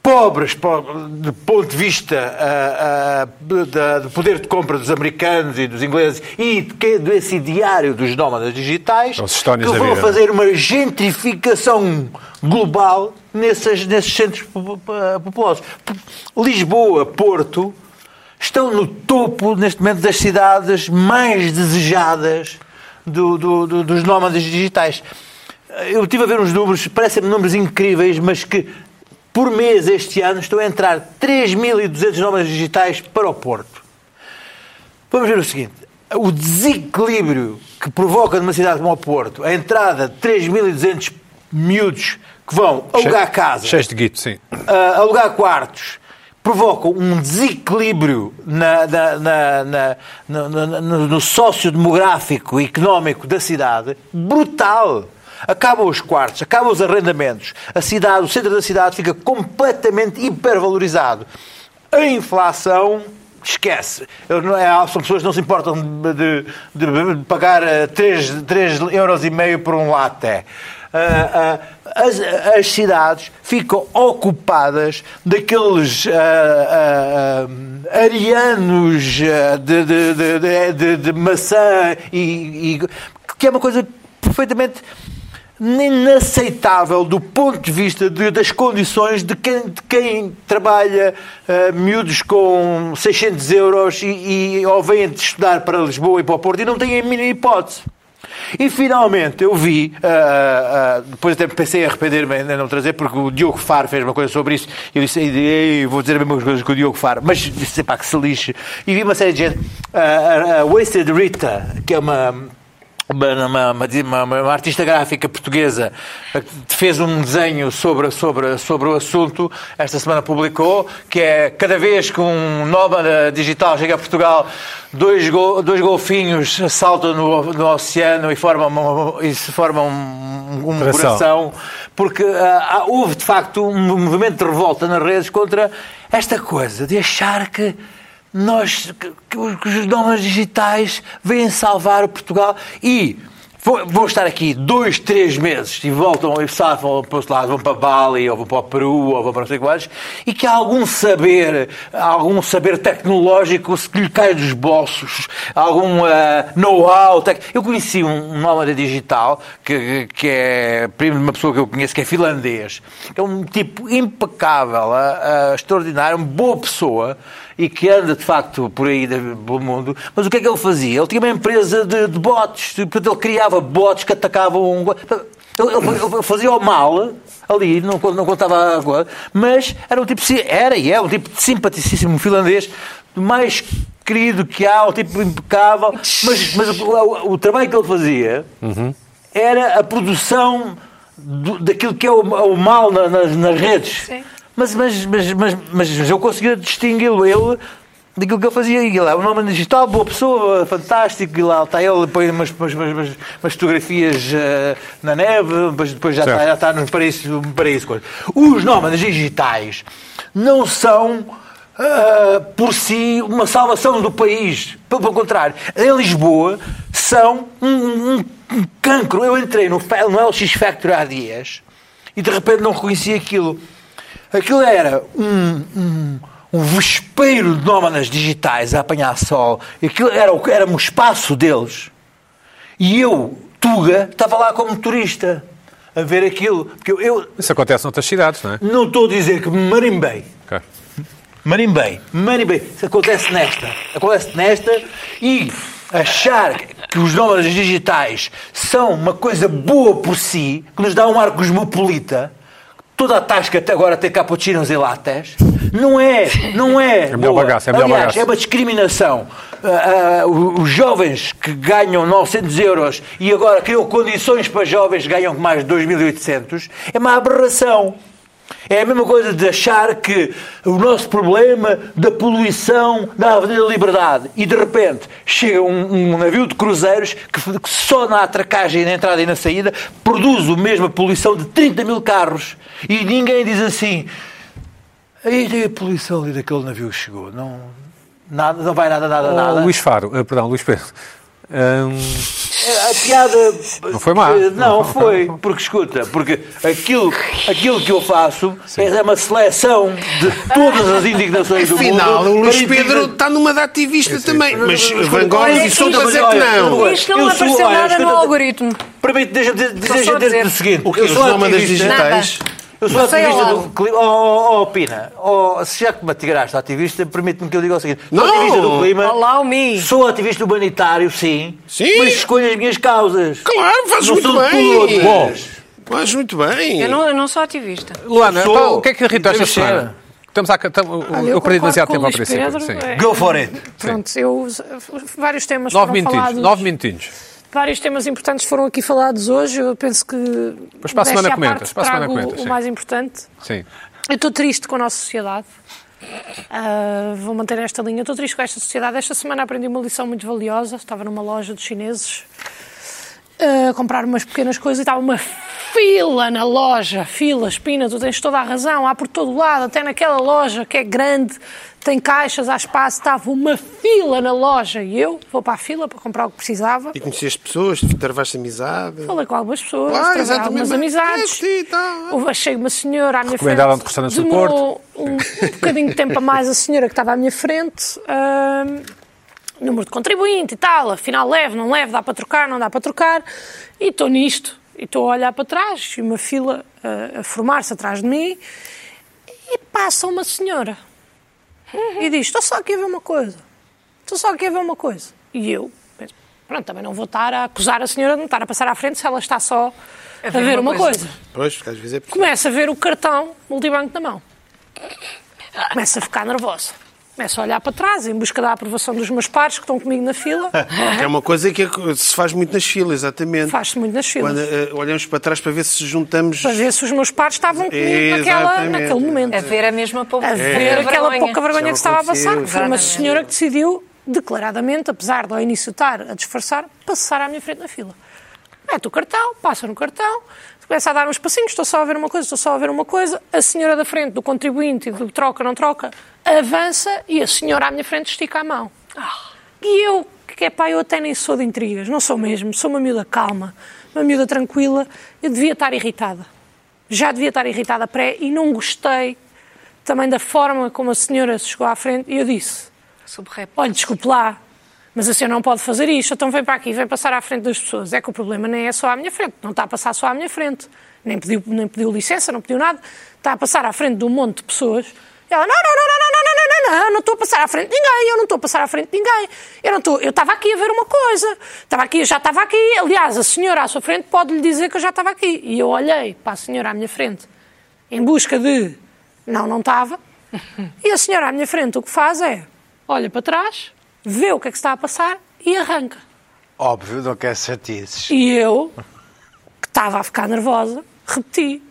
pobres po- do ponto de vista ah, ah, do- poder de compra dos americanos e dos ingleses e de que- desse ideário dos nómadas digitais que vão fazer uma gentrificação global nesses, nesses centros po- po- populosos. Lisboa, Porto estão no topo, neste momento, das cidades mais desejadas do- do- do- dos nómadas digitais. Eu estive a ver uns números, parecem-me números incríveis, mas que por mês este ano estão a entrar 3.200 nómadas digitais para o Porto. Vamos ver o seguinte: o desequilíbrio que provoca numa cidade como o Porto a entrada de 3.200 miúdos que vão alugar casa, Cheios de guito, sim. a alugar quartos provocam um desequilíbrio na, na- na- no, no- no- sociodemográfico e económico da cidade brutal. Acabam os quartos, acabam os arrendamentos, a cidade, o centro da cidade fica completamente hipervalorizado. A inflação esquece. É- São pessoas que não se importam de, de- de pagar 3, euros e meio por um latte. Ah, ah, as, as cidades ficam ocupadas daqueles ah, ah, arianos de, de, de, de- maçã e, e- que é uma coisa perfeitamente inaceitável do ponto de vista de- das condições de quem, de quem trabalha ah, miúdos com 600 euros e, e ou vêm de estudar para Lisboa e para o Porto e não têm a mínima hipótese. E finalmente eu vi, ah, ah, depois até pensei em arrepender-me ainda não trazer, porque o Diogo Faro fez uma coisa sobre isso, eu disse, "Ei, vou dizer as mesmas coisas que o Diogo Faro, mas disse, pá, que se lixe. E vi uma série de gente, ah, a- a Wasted Rita, que é uma, uma, uma, uma- uma- artista gráfica portuguesa que fez um desenho sobre, sobre, sobre o assunto, esta semana publicou, que é cada vez que um nómada digital chega a Portugal, dois, go- dois golfinhos saltam no, no oceano e formam, e se formam um, um Coração. coração, porque ah, houve de facto um movimento de revolta nas redes contra esta coisa de achar que nós, que, os- nómadas digitais vêm salvar o Portugal e vão, estar aqui dois, três meses e voltam e safam para os lados, vão para Bali, ou vão para o Peru, ou vão para não sei quais, e que há algum saber, algum saber tecnológico que lhe cai dos bolsos, algum ah, know-how. tec- Eu conheci um, nómada digital que, que é primo de uma pessoa que eu conheço, que é finlandês, é um tipo impecável, ah, ah, extraordinário, uma boa pessoa e que anda de facto por aí pelo mundo. Mas o que é que ele fazia? Ele tinha uma empresa de, de bots, portanto, ele criava bots que atacavam. um- Ele, ele- ele fazia o mal ali, não, não contava a coisa, mas era um tipo, era e é um tipo simpaticíssimo finlandês, mais querido que há, um tipo impecável, mas, mas o, o- o trabalho que ele fazia era a produção do- daquilo que é o, o mal na- nas, nas redes. Sim. Mas, mas, mas, mas, mas eu conseguia distingui-lo, ele, daquilo que ele fazia. E ele é um nome digital, boa pessoa, fantástico, e lá está ele, põe umas, umas, umas, umas- fotografias eh, na neve, mas depois já está, já está no paraíso, paraíso. coisa. Os nómadas digitais não são. ah, por si, uma salvação do país. Pelo contrário, em Lisboa são um, um- um cancro. Eu entrei no, no LX Factory há dias e de repente não reconheci aquilo. Aquilo era um, um, um vespeiro de nómadas digitais a apanhar sol. Aquilo era, o- era um espaço deles. E eu, Tuga, estava lá como turista a ver aquilo. Porque eu, eu Isso acontece noutras cidades, não é? não estou a dizer que me marimbei. Ok. Marimbei, marimbei. Isso acontece nesta. Acontece nesta e achar que os nómadas digitais são uma coisa boa por si, que nos dá um ar cosmopolita, toda a tasca até agora tem cappuccinos e lattes, não é, não é. É melhor bagaço, é melhor Aliás, bagaço. é uma discriminação. Ah, os os jovens que ganham 900 euros e agora criam condições para jovens que ganham mais de 2.800 é uma aberração. É a mesma coisa de achar que o nosso problema da poluição da Avenida Liberdade e de repente chega um, um navio de cruzeiros que, que só na atracagem, na entrada e na saída produz a mesma poluição de 30 mil carros. E ninguém diz assim aí a poluição ali daquele navio chegou. Não, nada, não vai nada, nada, Oh, nada. Luís Faro, eh, perdão, Luís Pedro. Hum, a piada. Não foi má. Não, foi. Porque escuta, porque aquilo, aquilo que eu faço é uma seleção de todas as indignações do Afinal, mundo. o Luís Pedro está numa de ativista também. Mas Escuta, Van Gogh e Sombras é que não. Isto não apareceu nada no algoritmo. Permite, deixa, deixa, só deixa a dizer o seguinte. O que? Os nómadas digitais? Eu sou sei ativista do clima. Oh, oh, oh, Pina, oh, se já que me atiraste ativista, permite-me que eu diga o seguinte. Sou Não! ativista do clima. Allow me. Sou ativista humanitário, sim. Sim. Mas escolho as minhas causas. Claro, fazes Não muito bem. Bom, fazes muito bem. Eu não, eu não sou ativista. Luana, Sou. pá, o que é que irritou esta semana? Estamos a, estamos, Olha, eu, eu perdi demasiado tempo ao princípio. Pedro, sim. é. Go for it. Pronto, eu, vários temas Nove foram minutinhos, falados. nove minutinhos. Vários temas importantes foram aqui falados hoje. Eu penso que. Pois para a semana comentas, parte para a semana trago comentas, O sim. mais importante. Sim. Eu estou triste com a nossa sociedade. Ah, vou manter esta linha. Eu estou triste com esta sociedade. Esta semana aprendi uma lição muito valiosa. Estava numa loja dos chineses a comprar umas pequenas coisas e estava uma fila na loja. Fila, espina, tu tens toda a razão. Há por todo lado, até naquela loja que é grande, tem caixas, há espaço. Estava uma fila na loja e eu vou para a fila para comprar o que precisava. E conheceste pessoas, travaste amizade. Falei com algumas pessoas, Ah, travai exatamente. algumas amizades. É, sim, tá. Achei uma senhora à minha frente. Recomendaram-te restaurantes do demorou Um, um bocadinho de tempo a mais a senhora que estava à minha frente. ahm, número de contribuinte e tal. Afinal, leve, não leve, dá para trocar, não dá para trocar. E estou nisto. E estou a olhar para trás e uma fila ah, a formar-se atrás de mim. E passa uma senhora. E diz: Estou só aqui a ver uma coisa. Estou só aqui a ver uma coisa. E eu, penso, pronto, também não vou estar a acusar a senhora de me estar a passar à frente se ela está só a ver, uma, coisa. Pois, porque às vezes é. Começa a ver o cartão multibanco na mão. Começa a ficar nervosa. Começa a olhar para trás em busca da aprovação dos meus pares que estão comigo na fila. É uma coisa que se faz muito nas filas, exatamente. Faz-se muito nas filas. Quando eh, olhamos para trás para ver se juntamos. Para ver se os meus pares estavam comigo naquela, naquele momento. A ver a mesma pouca a ver aquela pouca vergonha que estava a passar. Foi uma senhora que decidiu, declaradamente, apesar de ao início estar a disfarçar, passar à minha frente na fila. Mete o cartão, passa no cartão, começa a dar uns passinhos, estou só a ver uma coisa, estou só a ver uma coisa. A senhora da frente, do contribuinte e do troca, não troca, avança e a senhora à minha frente estica a mão. E eu, que é pá, eu até nem sou de intrigas, não sou mesmo, sou uma miúda calma, uma miúda tranquila, eu devia estar irritada. Já devia estar irritada pré e não gostei também da forma como a senhora se chegou à frente e eu disse, olha, desculpe lá, mas a senhora não pode fazer isto, então vem para aqui, vem passar à frente das pessoas. É que o problema nem é só à minha frente, não está a passar só à minha frente. Nem pediu, nem pediu licença, não pediu nada, está a passar à frente de um monte de pessoas. E ela, não, não, não, não, não, não, não, não, não, não, não estou a passar à frente de ninguém, eu não estou a passar à frente de ninguém. Eu não estou, eu estava aqui a ver uma coisa, estava aqui, eu já estava aqui. Aliás, a senhora à sua frente pode lhe dizer que eu já estava aqui. E eu olhei para a senhora à minha frente em busca de, não, não estava. E a senhora à minha frente o que faz é, olha para trás, vê o que é que está a passar e arranca. Óbvio, não quer chatices. E eu, que estava a ficar nervosa, repeti.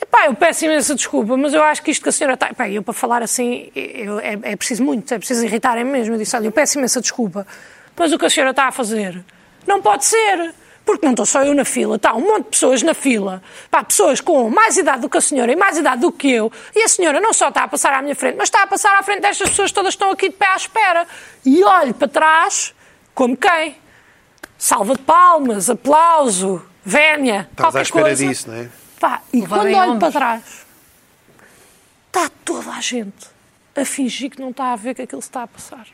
Epá, eu peço imensa desculpa, mas eu acho que isto que a senhora está... Epá, eu para falar assim, eu- é, é preciso muito, é preciso irritarem mesmo. Eu disse, olha, eu peço imensa desculpa, mas o que a senhora está a fazer não pode ser, porque não estou só eu na fila, está um monte de pessoas na fila, pá, pessoas com mais idade do que a senhora e mais idade do que eu, e a senhora não só está a passar à minha frente, mas está a passar à frente destas pessoas todas que estão aqui de pé à espera. E olho para trás, como quem? salva de palmas, aplauso, vénia, Estavas qualquer à espera coisa. disso, não é? Pá, e quando olho para trás, está toda a gente a fingir que não está a ver que aquilo se está a passar.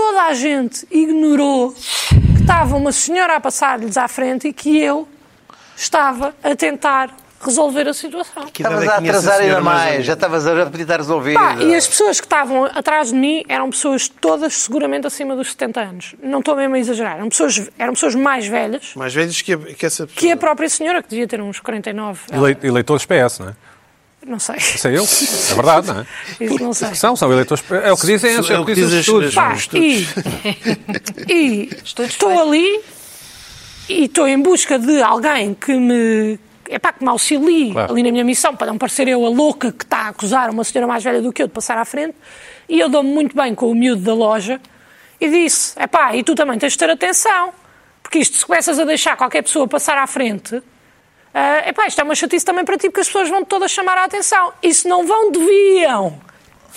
Toda a gente ignorou que estava uma senhora a passar-lhes à frente e que eu estava a tentar resolver a situação. Estavas a que tinha essa atrasar ainda mais? Já estavas a já podia estar resolvido. Pá, e as pessoas que estavam atrás de mim eram pessoas todas seguramente acima dos 70 anos. Não estou mesmo a exagerar. Eram pessoas, eram pessoas mais velhas Mais velhos que, a- que essa pessoa. que a própria senhora, que devia ter uns 49. Ele- Eleitores PS, não é? Não sei. Sei eu. É verdade, não é? Isso não sei. São, são eleitores. É o que dizem, é, É o que dizem os estudos. Pá, os e, estudos. e Estudos estou feitos. ali e estou em busca de alguém que me, epá, que me auxilie Claro. ali na minha missão, para não parecer eu a louca que está a acusar uma senhora mais velha do que eu de passar à frente. E eu dou-me muito bem com o miúdo da loja e disse: epá, e tu também tens de ter atenção, porque isto, se começas a deixar qualquer pessoa passar à frente. Ah, epá, isto é uma chatice também para ti, porque as pessoas vão todas chamar a atenção. E se não vão, deviam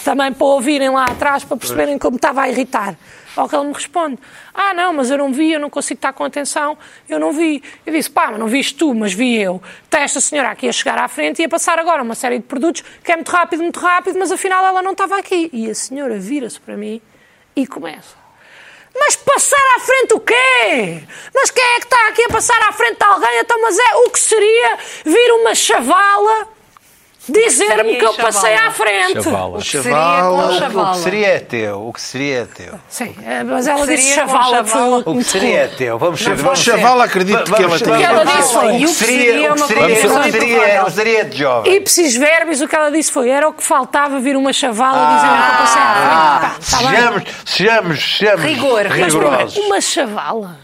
também para ouvirem lá atrás, para perceberem como estava a irritar. Ao que ele me responde, ah não, mas eu não vi, eu não consigo estar com atenção, eu não vi. Eu disse, pá, mas não viste tu, mas vi eu. Está esta senhora aqui a chegar à frente e a passar agora uma série de produtos que é muito rápido, muito rápido, mas afinal ela não estava aqui. E a senhora vira-se para mim e começa. Mas passar à frente o quê? Mas quem é que está aqui a passar à frente de alguém? Então, mas é o que seria vir uma chavala dizer-me que eu passei à frente. Chavala. Seria com Chavala. O chavala. que seria é teu. O que seria é teu. Sim, mas ela disse chavala, o que O seria é teu. Vamos ser. Vamos ser- Chavala, acredito que ela vamos- tenha. O que ela vamos- disse foi, o e o que seria, o que uma seria, coisa o que seria, o que seria de jovem. Ipsis verbis, o que ela disse foi, era o que faltava vir uma chavala dizer que eu passei à Ah, frente. Tá bem? sejamos, sejamos, sejamos Rigor. Mas primeiro, rigorosos. uma chavala.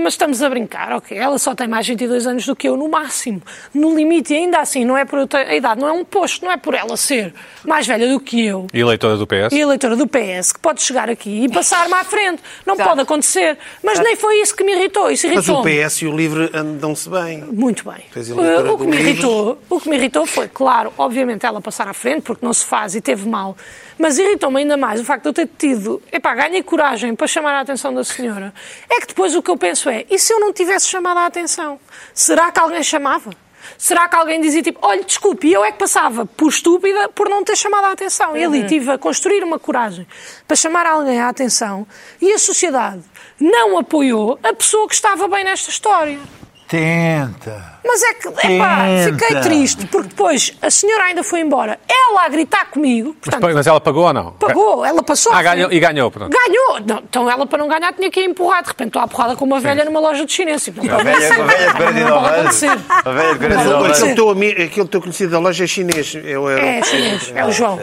Mas estamos a brincar, ok? Ela só tem mais 22 anos do que eu, no máximo. No limite, e ainda assim, não é por eu ter, a idade, não é um posto, não é por ela ser mais velha do que eu. E eleitora do PS? E a eleitora do PS que pode chegar aqui e passar-me à frente. Não Exato. pode acontecer. Mas nem foi isso que me irritou. Isso Mas o irritou PS e o LIVRE andam-se bem. Muito bem. Uh, o, que me irritou, o que me irritou foi, claro, obviamente ela passar à frente, porque não se faz e teve mal, mas irritou-me ainda mais o facto de eu ter tido, epá, ganhei coragem para chamar a atenção da senhora. É que depois o que eu penso é, e se eu não tivesse chamado a atenção? Será que alguém chamava? Será que alguém dizia tipo, olha, desculpe, eu é que passava por estúpida por não ter chamado a atenção? E ali tive a construir uma coragem para chamar alguém a atenção e a sociedade não apoiou a pessoa que estava bem nesta história. Tenta. Mas é que, epá, Tenta. fiquei triste, porque depois a senhora ainda foi embora, ela a gritar comigo, Mas, portanto, mas ela pagou ou não? pagou, ela passou. Ah, ganhou, e ganhou, pronto. Ganhou! Não, então ela, para não ganhar, tinha que ir empurrar. De repente, estou à porrada com uma velha numa loja de chinês. Uma velha, uma velha de 49 Não pode anos. Uma velha de 49 Não pode anos. Aquele teu, ami- aquele teu conhecido da loja é chinês. Eu era É chinês, é o João.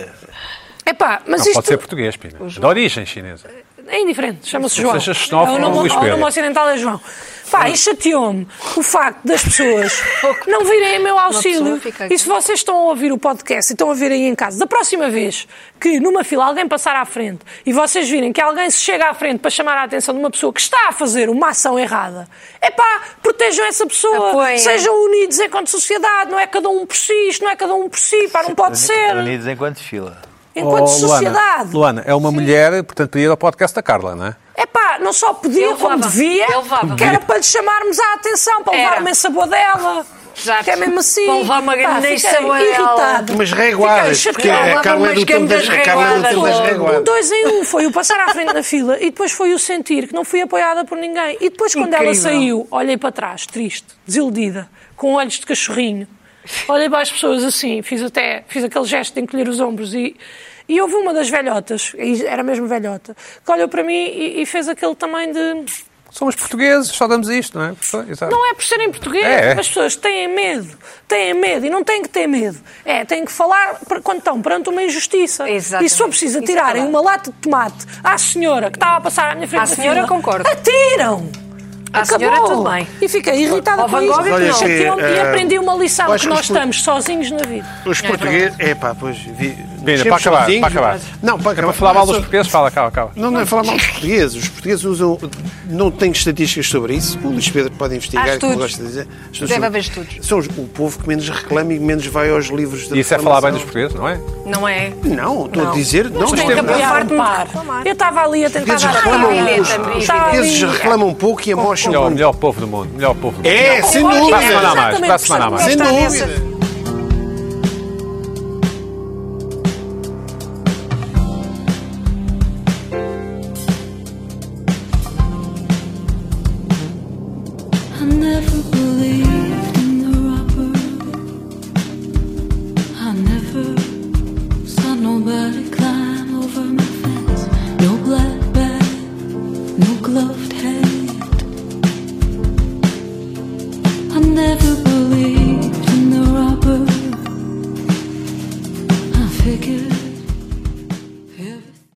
Epá, mas Não, isto pode ser português, Pina. De origem chinesa. É indiferente, chama-se Não João. seja xenófobo, É o nome, Luís o nome ocidental é João. Pá, e chateou-me o facto das pessoas não virem em meu auxílio. E se vocês estão a ouvir o podcast e estão a ver aí em casa, da próxima vez que numa fila alguém passar à frente e vocês virem que alguém se chega à frente para chamar a atenção de uma pessoa que está a fazer uma ação errada, é pá, protejam essa pessoa. Apoiem. Sejam unidos enquanto sociedade. Não é cada um por si, isto não é cada um por si, pá, não pode ser. Unidos enquanto fila. Enquanto Oh, sociedade. Luana, Luana, é uma mulher, portanto, podia ir ao podcast da Carla, não é? É pá, não só podia, Ele como levava. devia, que era para lhe chamarmos a atenção, para Era. levar uma ensabodela. Exato. Que é mesmo assim. Para levar uma grande fiquei ensabodela. irritada. Umas reguadas, Fiquei porque a Carla é do tempo das, reguadas. Um dois em um. Foi o passar à frente na fila e depois foi o sentir que não fui apoiada por ninguém. E depois, quando ela Incrível. saiu, olhei para trás, triste, desiludida, com olhos de cachorrinho. Olhei para as pessoas assim, fiz até fiz aquele gesto de encolher os ombros e, e houve uma das velhotas, era mesmo velhota, que olhou para mim e, e fez aquele também de. Somos portugueses, só damos isto, não é? Exato. Não é por serem portugueses, É. as pessoas têm medo, têm medo e não têm que ter medo. É, têm que falar quando estão perante uma injustiça. Exatamente. E se for preciso Isso é atirarem verdade. uma lata de tomate à senhora que estava a passar à minha frente À senhora, fila, concordo. atiram! Acabou. senhora, tudo bem. E fiquei irritada com isto. Gogh, Olha que, Chateou-me e eh, aprendi uma lição, que nós estamos sozinhos na vida. Os portugueses. É pá, pois. Vi, Sempre para acabar, para acabar. Não, para É acabar. para falar mal dos portugueses, fala, acaba, acaba. Não, não é falar mal dos portugueses. Os portugueses usam. Não tenho estatísticas sobre isso. O Luís Pedro pode investigar, como gosta de dizer. Deve são- haver estudos. São o povo que menos reclama e menos vai aos livros de E isso é falar bem dos portugueses, não é? Não é? Não, estou a dizer. Não, Mas não, tem que não. apoiar par. Eu estava ali a tentar dar reclamam, a os, portugueses ali- reclamam um pouco e amocham É o melhor povo do mundo. Melhor povo do mundo. É, sem que dúvida. Para a semana a mais, para a semana a mais. Sem dúvida.